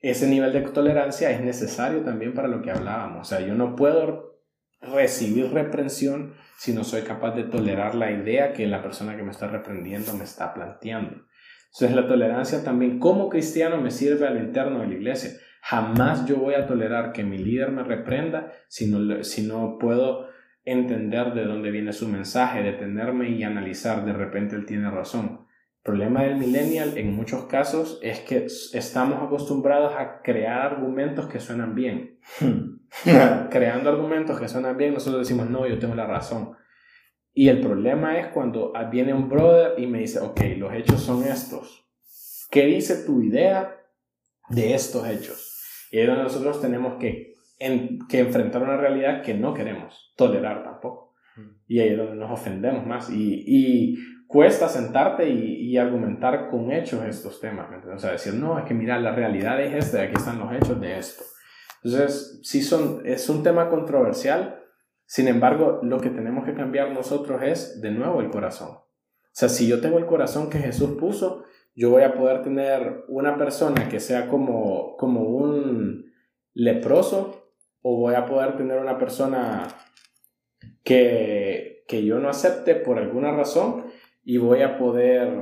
ese nivel de tolerancia es necesario también para lo que hablábamos. O sea, yo no puedo recibir reprensión si no soy capaz de tolerar la idea que la persona que me está reprendiendo me está planteando. Entonces, la tolerancia también como cristiano me sirve al interno de la iglesia Jamás yo voy a tolerar que mi líder me reprenda si no, si no puedo entender de dónde viene su mensaje, detenerme y analizar, de repente él tiene razón. El problema del millennial en muchos casos es que estamos acostumbrados a crear argumentos que suenan bien. Creando argumentos que suenan bien, nosotros decimos, no, yo tengo la razón. Y el problema es cuando viene un brother y me dice, ok, los hechos son estos. ¿Qué dice tu idea de estos hechos? Y ahí es donde nosotros tenemos que, que enfrentar una realidad que no queremos tolerar tampoco. Y ahí es donde nos ofendemos más. Y, y cuesta sentarte y, y, argumentar con hechos estos temas. O sea, decir, no, es que mira, la realidad es esta, aquí están los hechos de esto. Entonces, sí son, es un tema controversial. Sin embargo, lo que tenemos que cambiar nosotros es, de nuevo, el corazón. O sea, si yo tengo el corazón que Jesús puso, yo voy a poder tener una persona que sea como, como un leproso o voy a poder tener una persona que, que yo no acepte por alguna razón y voy a poder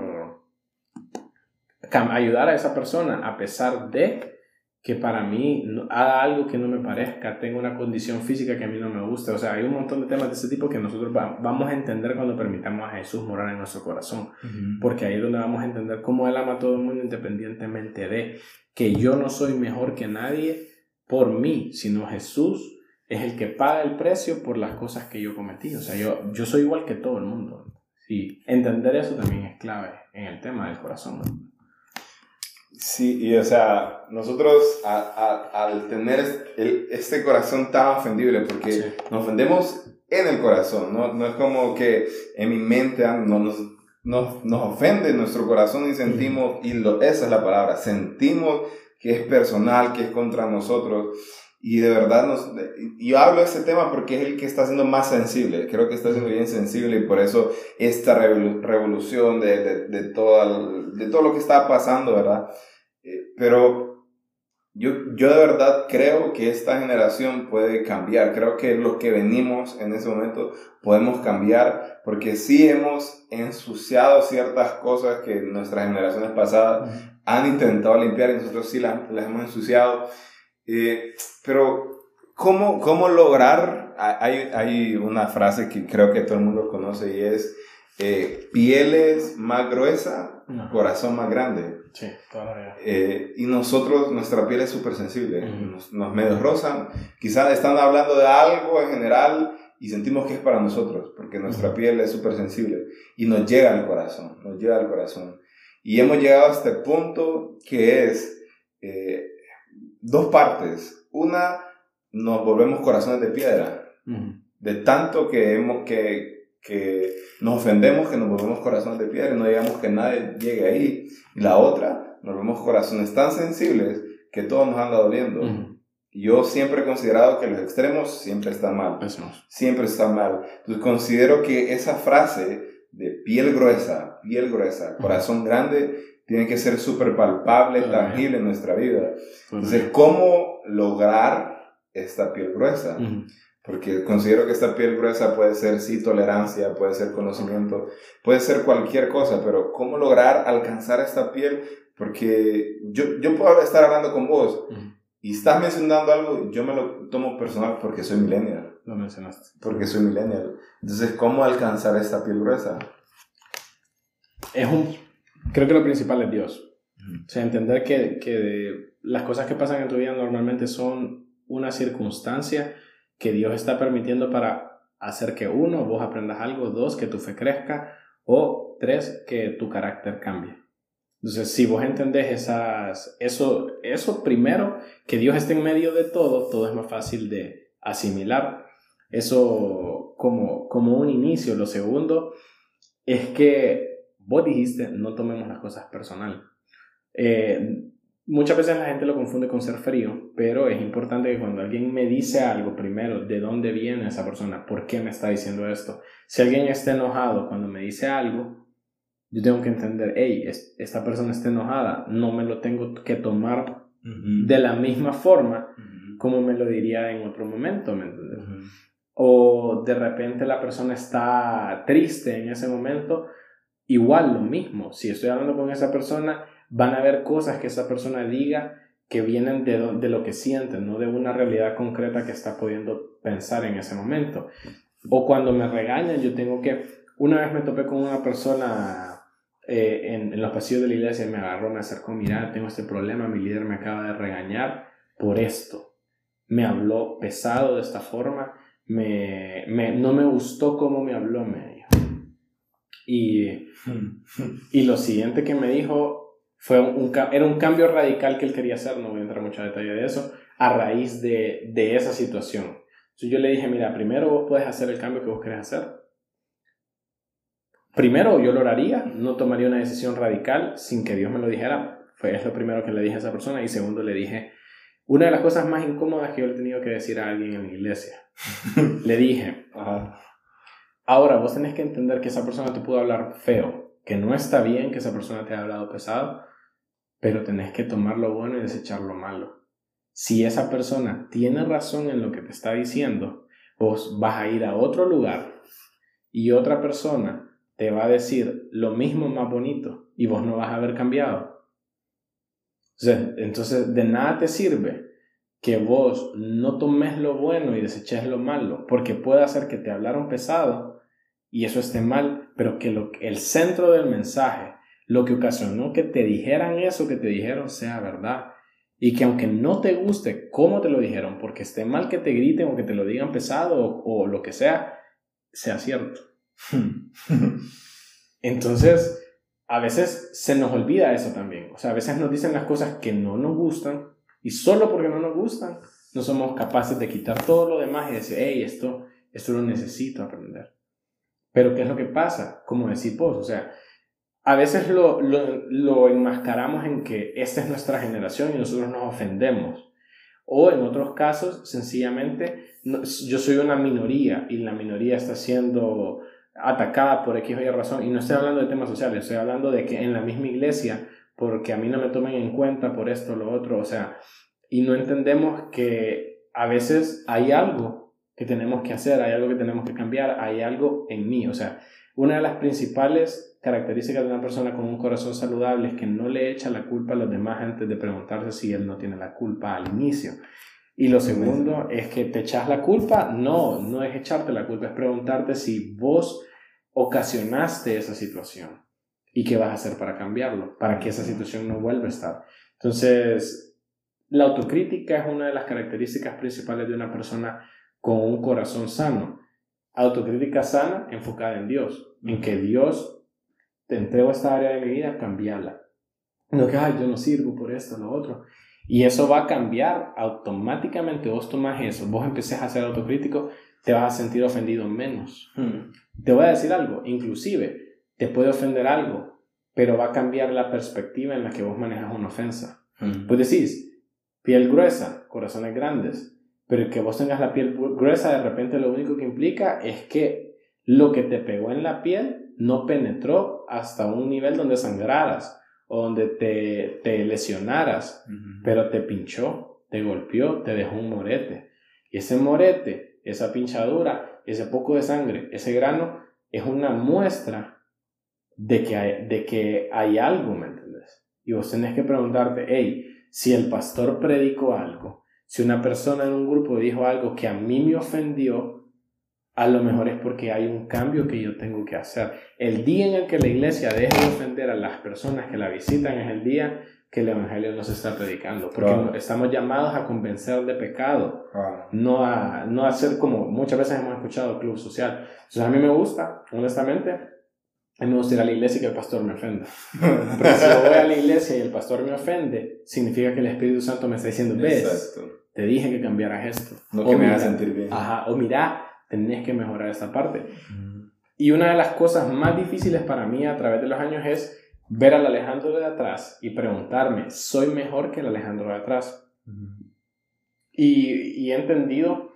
ayudar a esa persona a pesar de que para mí haga algo que no me parezca, tenga una condición física que a mí no me guste. O sea, hay un montón de temas de ese tipo que nosotros vamos a entender cuando permitamos a Jesús morar en nuestro corazón. Porque ahí es donde vamos a entender cómo Él ama a todo el mundo independientemente de que yo no soy mejor que nadie por mí, sino Jesús es el que paga el precio por las cosas que yo cometí. O sea, yo, yo soy igual que todo el mundo. Y entender eso también es clave en el tema del corazón. Sí, y o sea, nosotros al tener este corazón tan ofendible, porque nos ofendemos en el corazón, ¿no? no es como que en mi mente ah, no, nos, nos, nos ofende nuestro corazón y sentimos, y lo, esa es la palabra, sentimos que es personal, que es contra nosotros. Y de verdad, nos, yo hablo de este tema porque es el que está siendo más sensible. Creo que está siendo bien sensible y por eso esta revolución de, de, de, todo, de todo lo que está pasando, ¿verdad? Eh, pero yo, yo de verdad creo que esta generación puede cambiar. Creo que los que venimos en ese momento podemos cambiar porque sí hemos ensuciado ciertas cosas que nuestras generaciones pasadas han intentado limpiar y nosotros sí las, las hemos ensuciado. Eh, pero, ¿cómo, ¿cómo lograr? Hay, hay una frase que creo que todo el mundo conoce y es eh, pieles más gruesa, corazón más grande. Sí, todavía. Eh, y nosotros, nuestra piel es súper sensible, nos, nos medio rozan. Quizás están hablando de algo en general y sentimos que es para nosotros, porque nuestra piel es súper sensible y nos llega al corazón, nos llega al corazón. Y hemos llegado a este punto que es eh, dos partes. Una, nos volvemos corazones de piedra, de tanto que, hemos, que, que nos ofendemos, que nos volvemos corazones de piedra y no digamos que nadie llegue ahí. Y la otra, nos volvemos corazones tan sensibles que todo nos anda doliendo. Yo siempre he considerado que los extremos siempre están mal. Siempre están mal. Entonces considero que esa frase de piel gruesa, piel gruesa, corazón grande, tiene que ser súper palpable, tangible en nuestra vida. Entonces, ¿cómo lograr esta piel gruesa? Porque considero que esta piel gruesa puede ser, sí, tolerancia, puede ser conocimiento, puede ser cualquier cosa, pero ¿cómo lograr alcanzar esta piel? Porque yo, yo puedo estar hablando con vos y estás mencionando algo, yo me lo tomo personal porque soy millennial. Lo mencionaste. Porque soy millennial. Entonces, ¿cómo alcanzar esta piel gruesa? Es un Creo que lo principal es Dios. O sea, entender que, que las cosas que pasan en tu vida normalmente son una circunstancia que Dios está permitiendo para hacer que uno, vos aprendas algo, dos, que tu fe crezca o tres, que tu carácter cambie. Entonces, si vos entendés esas, eso, eso primero, que Dios esté en medio de todo, todo es más fácil de asimilar. Eso como, como un inicio. Lo segundo es que vos dijiste, no tomemos las cosas personal. Eh, Muchas veces la gente lo confunde con ser frío, pero es importante que cuando alguien me dice algo, primero, ¿de dónde viene esa persona? ¿Por qué me está diciendo esto? Si alguien está enojado cuando me dice algo, yo tengo que entender, hey, esta persona está enojada, no me lo tengo que tomar de la misma forma como me lo diría en otro momento, ¿me entiendes? O de repente la persona está triste en ese momento, igual lo mismo, si estoy hablando con esa persona, van a haber cosas que esa persona diga que vienen de, de lo que sienten, no de una realidad concreta que está pudiendo pensar en ese momento. O cuando me regañan, yo tengo que... Una vez me topé con una persona eh, en, en, los pasillos de la iglesia me agarró, me acercó, mira, tengo este problema, mi líder me acaba de regañar por esto. Me habló pesado de esta forma, me, me, no me gustó cómo me habló. Y, y lo siguiente que me dijo fue un, era un cambio radical que él quería hacer, no voy a entrar mucho en detalle de eso, a raíz de, de esa situación. Entonces yo le dije, mira, primero vos puedes hacer el cambio que vos querés hacer. Primero yo lo haría, no tomaría una decisión radical sin que Dios me lo dijera. Fue lo primero que le dije a esa persona. Y segundo le dije, una de las cosas más incómodas que yo he tenido que decir a alguien en la iglesia. le dije, ahora vos tenés que entender que esa persona te pudo hablar feo, que no está bien que esa persona te haya hablado pesado, pero tenés que tomar lo bueno y desechar lo malo. Si esa persona tiene razón en lo que te está diciendo, vos vas a ir a otro lugar y otra persona te va a decir lo mismo más bonito y vos no vas a haber cambiado. entonces, de nada te sirve que vos no tomes lo bueno y deseches lo malo, porque puede hacer que te hablaron pesado y eso esté mal, pero que lo, el centro del mensaje lo que ocasionó que te dijeran eso que te dijeron sea verdad. Y que aunque no te guste cómo te lo dijeron, porque esté mal que te griten o que te lo digan pesado o, lo que sea, sea cierto. Entonces, a veces se nos olvida eso también. O sea, a veces nos dicen las cosas que no nos gustan y solo porque no nos gustan, no somos capaces de quitar todo lo demás y decir, hey, esto, esto lo necesito aprender. Pero ¿qué es lo que pasa? Como decís vos, o sea, a veces lo, lo, enmascaramos en que esta es nuestra generación y nosotros nos ofendemos. O en otros casos, sencillamente, yo soy una minoría y la minoría está siendo atacada por X o Y razón. Y no estoy hablando de temas sociales, estoy hablando de que en la misma iglesia, porque a mí no me tomen en cuenta por esto o lo otro, o sea, y no entendemos que a veces hay algo que tenemos que hacer, hay algo que tenemos que cambiar, hay algo en mí, o sea, una de las principales características de una persona con un corazón saludable es que no le echa la culpa a los demás antes de preguntarse si él no tiene la culpa al inicio. Y lo segundo es que te echas la culpa. No, no es echarte la culpa, es preguntarte si vos ocasionaste esa situación y qué vas a hacer para cambiarlo, para que esa situación no vuelva a estar. Entonces, la autocrítica es una de las características principales de una persona con un corazón sano. Autocrítica sana enfocada en Dios en que Dios te entrego esta área de mi vida, cambiarla. No que, ay, yo no sirvo por esto, lo otro. Y eso va a cambiar automáticamente. Vos tomas eso, vos empecés a ser autocrítico, te vas a sentir ofendido menos. Hmm. Te voy a decir algo, inclusive te puede ofender algo, pero va a cambiar la perspectiva en la que vos manejas una ofensa. Hmm. Pues decís, piel gruesa, corazones grandes, pero que vos tengas la piel gruesa de repente lo único que implica es que lo que te pegó en la piel no penetró hasta un nivel donde sangraras o donde te, te lesionaras, pero te pinchó, te golpeó, te dejó un morete. Y ese morete, esa pinchadura, ese poco de sangre, ese grano, es una muestra de que hay, de que hay algo, ¿me entiendes? Y vos tenés que preguntarte, hey, si el pastor predicó algo, si una persona en un grupo dijo algo que a mí me ofendió, a lo mejor es porque hay un cambio que yo tengo que hacer. El día en el que la iglesia deje de ofender a las personas que la visitan es el día que el Evangelio nos está predicando, porque estamos llamados a convencer de pecado, no, a, no a ser como muchas veces hemos escuchado club social. Entonces a mí me gusta, honestamente, a mí me gusta ir a la iglesia y que el pastor me ofenda. Porque si yo voy a la iglesia y el pastor me ofende, significa que el Espíritu Santo me está diciendo, ves, te dije que cambiaras esto. No que me haga sentir bien. Ajá, o mira, tenés que mejorar esta parte. Y una de las cosas más difíciles para mí a través de los años es ver al Alejandro de atrás y preguntarme, ¿soy mejor que el Alejandro de atrás? y, he entendido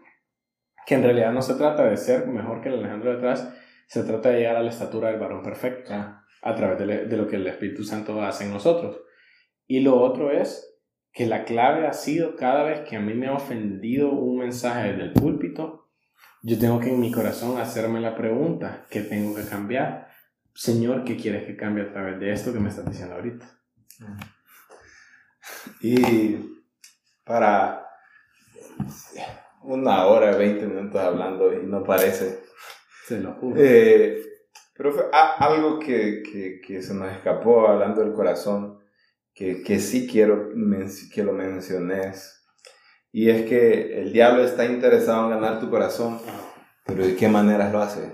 que en realidad no se trata de ser mejor que el Alejandro de atrás, se trata de llegar a la estatura del varón perfecto ah. a través de, de lo que el Espíritu Santo hace en nosotros. Y lo otro es que la clave ha sido cada vez que a mí me ha ofendido un mensaje desde el púlpito, yo tengo que en mi corazón hacerme la pregunta, ¿qué tengo que cambiar? Señor, ¿qué quieres que cambie a través de esto que me estás diciendo ahorita? Y para una hora, 20 minutos hablando y no parece. Se lo juro. Eh, pero fue algo que, que, que, se nos escapó hablando del corazón, que, que sí quiero que lo menciones. Y es que el diablo está interesado en ganar tu corazón, pero ¿de qué maneras lo hace?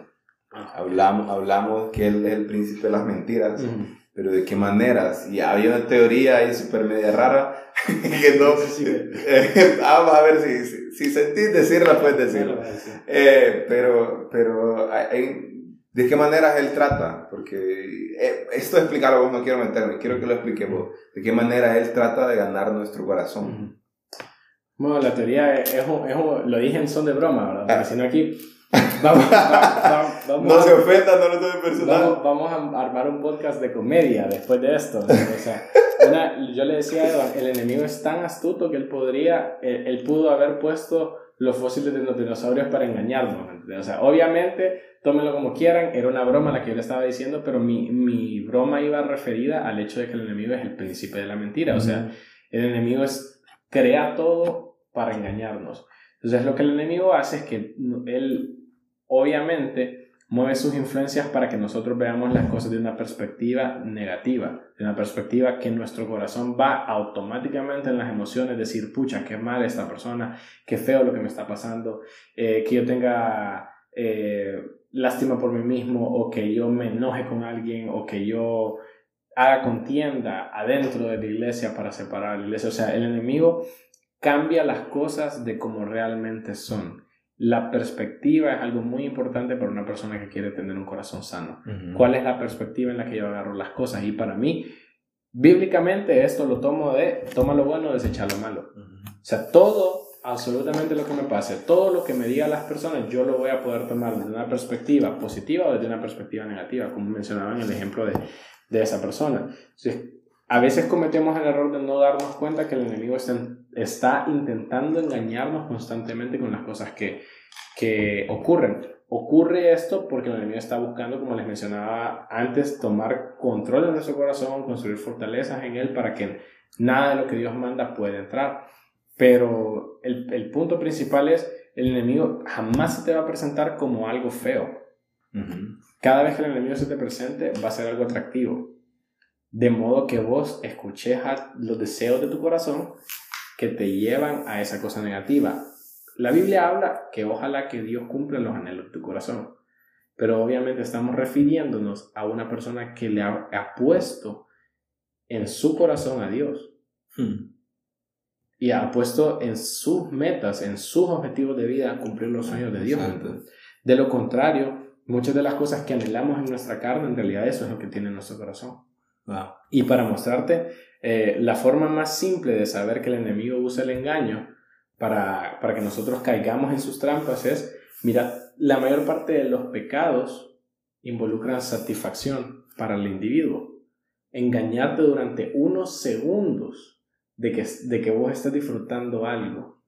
Hablamos, hablamos que él es el príncipe de las mentiras, pero de qué maneras. Y había una teoría ahí súper media rara que no. vamos a ver si, si, si sentís decirla, puedes decirlo. Eh, pero, pero ¿de qué maneras él trata? Porque eh, esto explicarlo vos no quiero meterme, quiero que lo expliquemos. ¿De qué manera él trata de ganar nuestro corazón? Bueno, la teoría es, es, lo dije en son de broma, ¿verdad? Porque si no aquí Vamos, vamos, no se ofenda, no lo tomen personal. Vamos, a armar un podcast de comedia después de esto. O sea, yo le decía a Edward, el enemigo es tan astuto que él podría, él, pudo haber puesto los fósiles de los dinosaurios para engañarnos. O sea, obviamente, tómenlo como quieran, era una broma la que yo le estaba diciendo, pero mi, mi broma iba referida al hecho de que el enemigo es el príncipe de la mentira. O sea, el enemigo es, crea todo para engañarnos. Entonces, lo que el enemigo hace es que él obviamente mueve sus influencias para que nosotros veamos las cosas de una perspectiva negativa, de una perspectiva que nuestro corazón va automáticamente en las emociones, decir, pucha, qué mal esta persona, qué feo lo que me está pasando, eh, que yo tenga eh, lástima por mí mismo o que yo me enoje con alguien o que yo haga contienda adentro de la iglesia para separar a la iglesia. O sea, el enemigo cambia las cosas de como realmente son. La perspectiva es algo muy importante para una persona que quiere tener un corazón sano. ¿Cuál es la perspectiva en la que yo agarro las cosas? Y para mí, bíblicamente esto lo tomo de, toma lo bueno, desecha lo malo. O sea, todo, absolutamente lo que me pase, todo lo que me digan las personas, yo lo voy a poder tomar desde una perspectiva positiva o desde una perspectiva negativa, como mencionaba en el ejemplo de, de esa persona. Entonces, a veces cometemos el error de no darnos cuenta que el enemigo está, intentando engañarnos constantemente con las cosas que, que ocurren. Ocurre esto porque el enemigo está buscando, como les mencionaba antes, tomar control de nuestro corazón, construir fortalezas en él para que nada de lo que Dios manda pueda entrar. Pero el, el punto principal es, el enemigo jamás se te va a presentar como algo feo. Cada vez que el enemigo se te presente, va a ser algo atractivo de modo que vos escuches los deseos de tu corazón que te llevan a esa cosa negativa. La Biblia habla que ojalá que Dios cumpla los anhelos de tu corazón, pero obviamente estamos refiriéndonos a una persona que le ha, puesto en su corazón a Dios. Hmm. Y ha puesto en sus metas, en sus objetivos de vida, cumplir los sueños de Dios. De lo contrario, muchas de las cosas que anhelamos en nuestra carne, en realidad eso es lo que tiene en nuestro corazón. Y para mostrarte eh, la forma más simple de saber que el enemigo usa el engaño para, para que nosotros caigamos en sus trampas es, mira, la mayor parte de los pecados involucran satisfacción para el individuo. Engañarte durante unos segundos de que, de que vos estés disfrutando algo.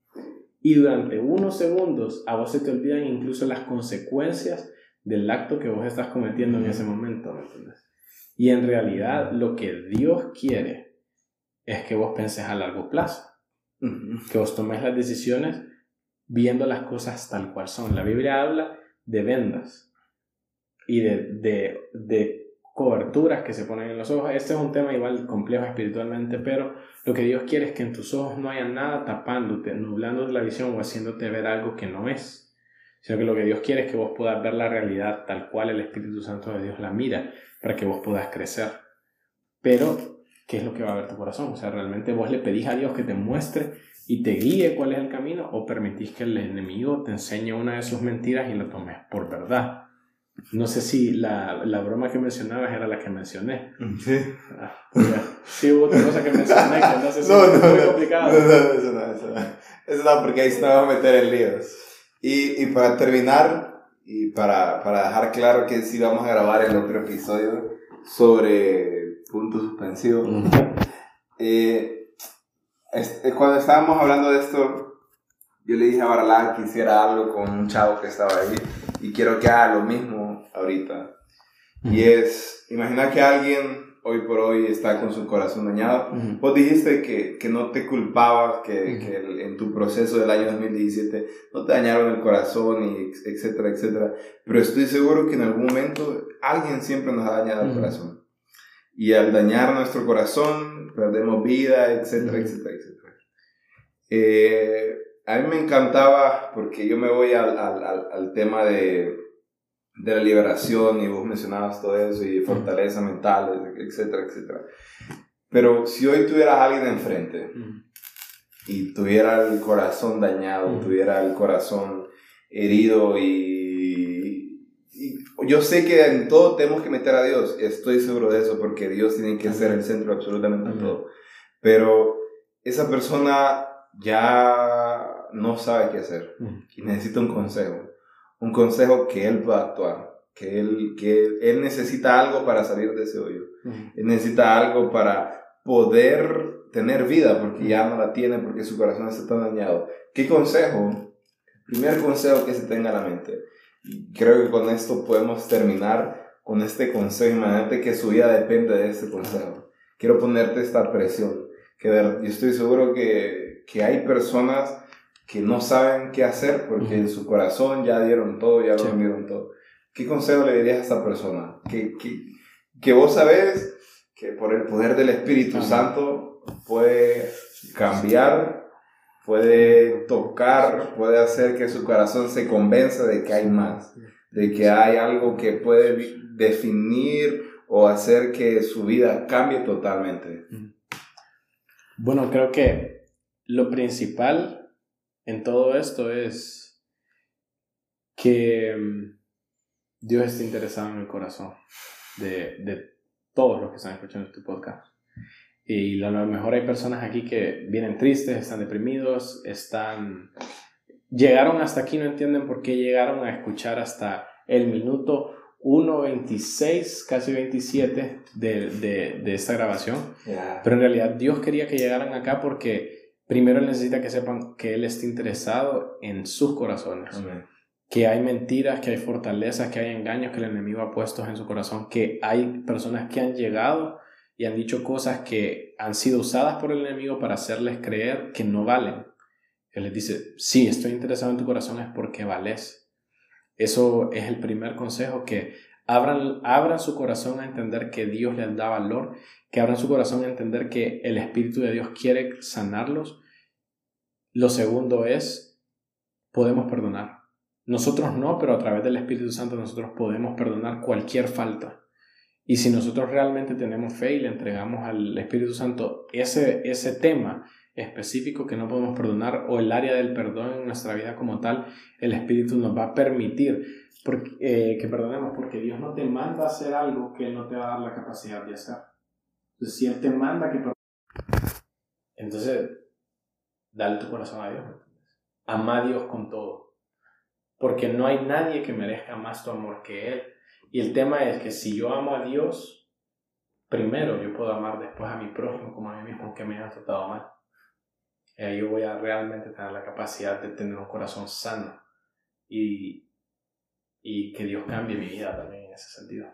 Y durante unos segundos a vos se te olvidan incluso las consecuencias del acto que vos estás cometiendo en ese momento, ¿me entiendes? Y en realidad lo que Dios quiere es que vos penses a largo plazo, que vos tomes las decisiones viendo las cosas tal cual son. La Biblia habla de vendas y de, de, de coberturas que se ponen en los ojos. Este es un tema igual complejo espiritualmente, pero lo que Dios quiere es que en tus ojos no haya nada tapándote, nublándote la visión o haciéndote ver algo que no es. Sino que lo que Dios quiere es que vos puedas ver la realidad tal cual el Espíritu Santo de Dios la mira, para que vos puedas crecer. Pero, ¿qué es lo que va a ver tu corazón? O sea, realmente vos le pedís a Dios que te muestre y te guíe cuál es el camino o permitís que el enemigo te enseñe una de sus mentiras y lo tomes por verdad. No sé si la, la, broma que mencionabas era la que mencioné. Sí. Ah, sí, hubo otra cosa que mencioné que no sé si no, no, muy no, complicado. No, no, eso no, eso no. Eso no, porque ahí se nos va a meter en líos. Y, y para terminar, y para, para dejar claro que sí vamos a grabar el otro episodio sobre puntos suspensivos. eh, este, cuando estábamos hablando de esto, yo le dije a Baralán que hiciera algo con un chavo que estaba ahí y quiero que haga lo mismo ahorita. Y es, imagina que alguien hoy por hoy está con su corazón dañado. Vos dijiste que, que, no te culpabas, que, que, en tu proceso del año 2017 no te dañaron el corazón, y etcétera, etcétera. Pero estoy seguro que en algún momento alguien siempre nos ha dañado el corazón. Y al dañar nuestro corazón, perdemos vida, etcétera, etcétera, etcétera. Eh, a mí me encantaba, porque yo me voy al, al, al tema de, de, la liberación, y vos mencionabas todo eso, y fortaleza mental, etcétera, etcétera. Pero si hoy tuvieras a alguien enfrente y tuviera el corazón dañado, tuviera el corazón herido y, y, yo sé que en todo tenemos que meter a Dios, estoy seguro de eso porque Dios tiene que ser el centro absolutamente de todo. Pero esa persona ya no sabe qué hacer y necesita un consejo. Un consejo que él pueda actuar, que él, que él necesita algo para salir de ese hoyo. Él necesita algo para poder tener vida porque ya no la tiene porque su corazón está tan dañado. ¿Qué consejo? primer consejo que se tenga en la mente. Y creo que con esto podemos terminar con este consejo. Imagínate que su vida depende de este consejo. Quiero ponerte esta presión. Que yo estoy seguro que, que hay personas que no saben qué hacer porque en su corazón ya dieron todo, ya lo dieron todo. ¿Qué consejo le dirías a esta persona? Que, que, que vos sabés que por el poder del Espíritu Santo puede cambiar, puede tocar, puede hacer que su corazón se convenza de que hay más, de que hay algo que puede definir o hacer que su vida cambie totalmente. Bueno, creo que lo principal en todo esto es que mm, Dios está interesado en el corazón de, de todos los que están escuchando este podcast. Y a lo mejor hay personas aquí que vienen tristes, están deprimidos, están... Llegaron hasta aquí, no entienden por qué llegaron a escuchar hasta el minuto 1.26, casi 27 de, de, de esta grabación. Pero en realidad Dios quería que llegaran acá porque primero necesita que sepan que Él está interesado en sus corazones. Que hay mentiras, que hay fortalezas, que hay engaños que el enemigo ha puesto en su corazón, que hay personas que han llegado y han dicho cosas que han sido usadas por el enemigo para hacerles creer que no valen. Él les dice, sí, estoy interesado en tu corazón es porque vales. Eso es el primer consejo, que abran, abran su corazón a entender que Dios les da valor que abran su corazón a entender que el Espíritu de Dios quiere sanarlos. Lo segundo es, podemos perdonar. Nosotros no, pero a través del Espíritu Santo nosotros podemos perdonar cualquier falta. Y si nosotros realmente tenemos fe y le entregamos al Espíritu Santo ese, ese tema específico que no podemos perdonar o el área del perdón en nuestra vida como tal, el Espíritu nos va a permitir eh, que perdonemos, porque Dios no te manda a hacer algo que no te va a dar la capacidad de hacer. Entonces, si Él te manda que entonces, dale tu corazón a Dios. Ama a Dios con todo. Porque no hay nadie que merezca más tu amor que Él. Y el tema es que si yo amo a Dios, primero yo puedo amar después a mi prójimo como a mí mismo, aunque me haya tratado mal. Y ahí yo voy a realmente tener la capacidad de tener un corazón sano. Y, y que Dios cambie mi vida también en ese sentido.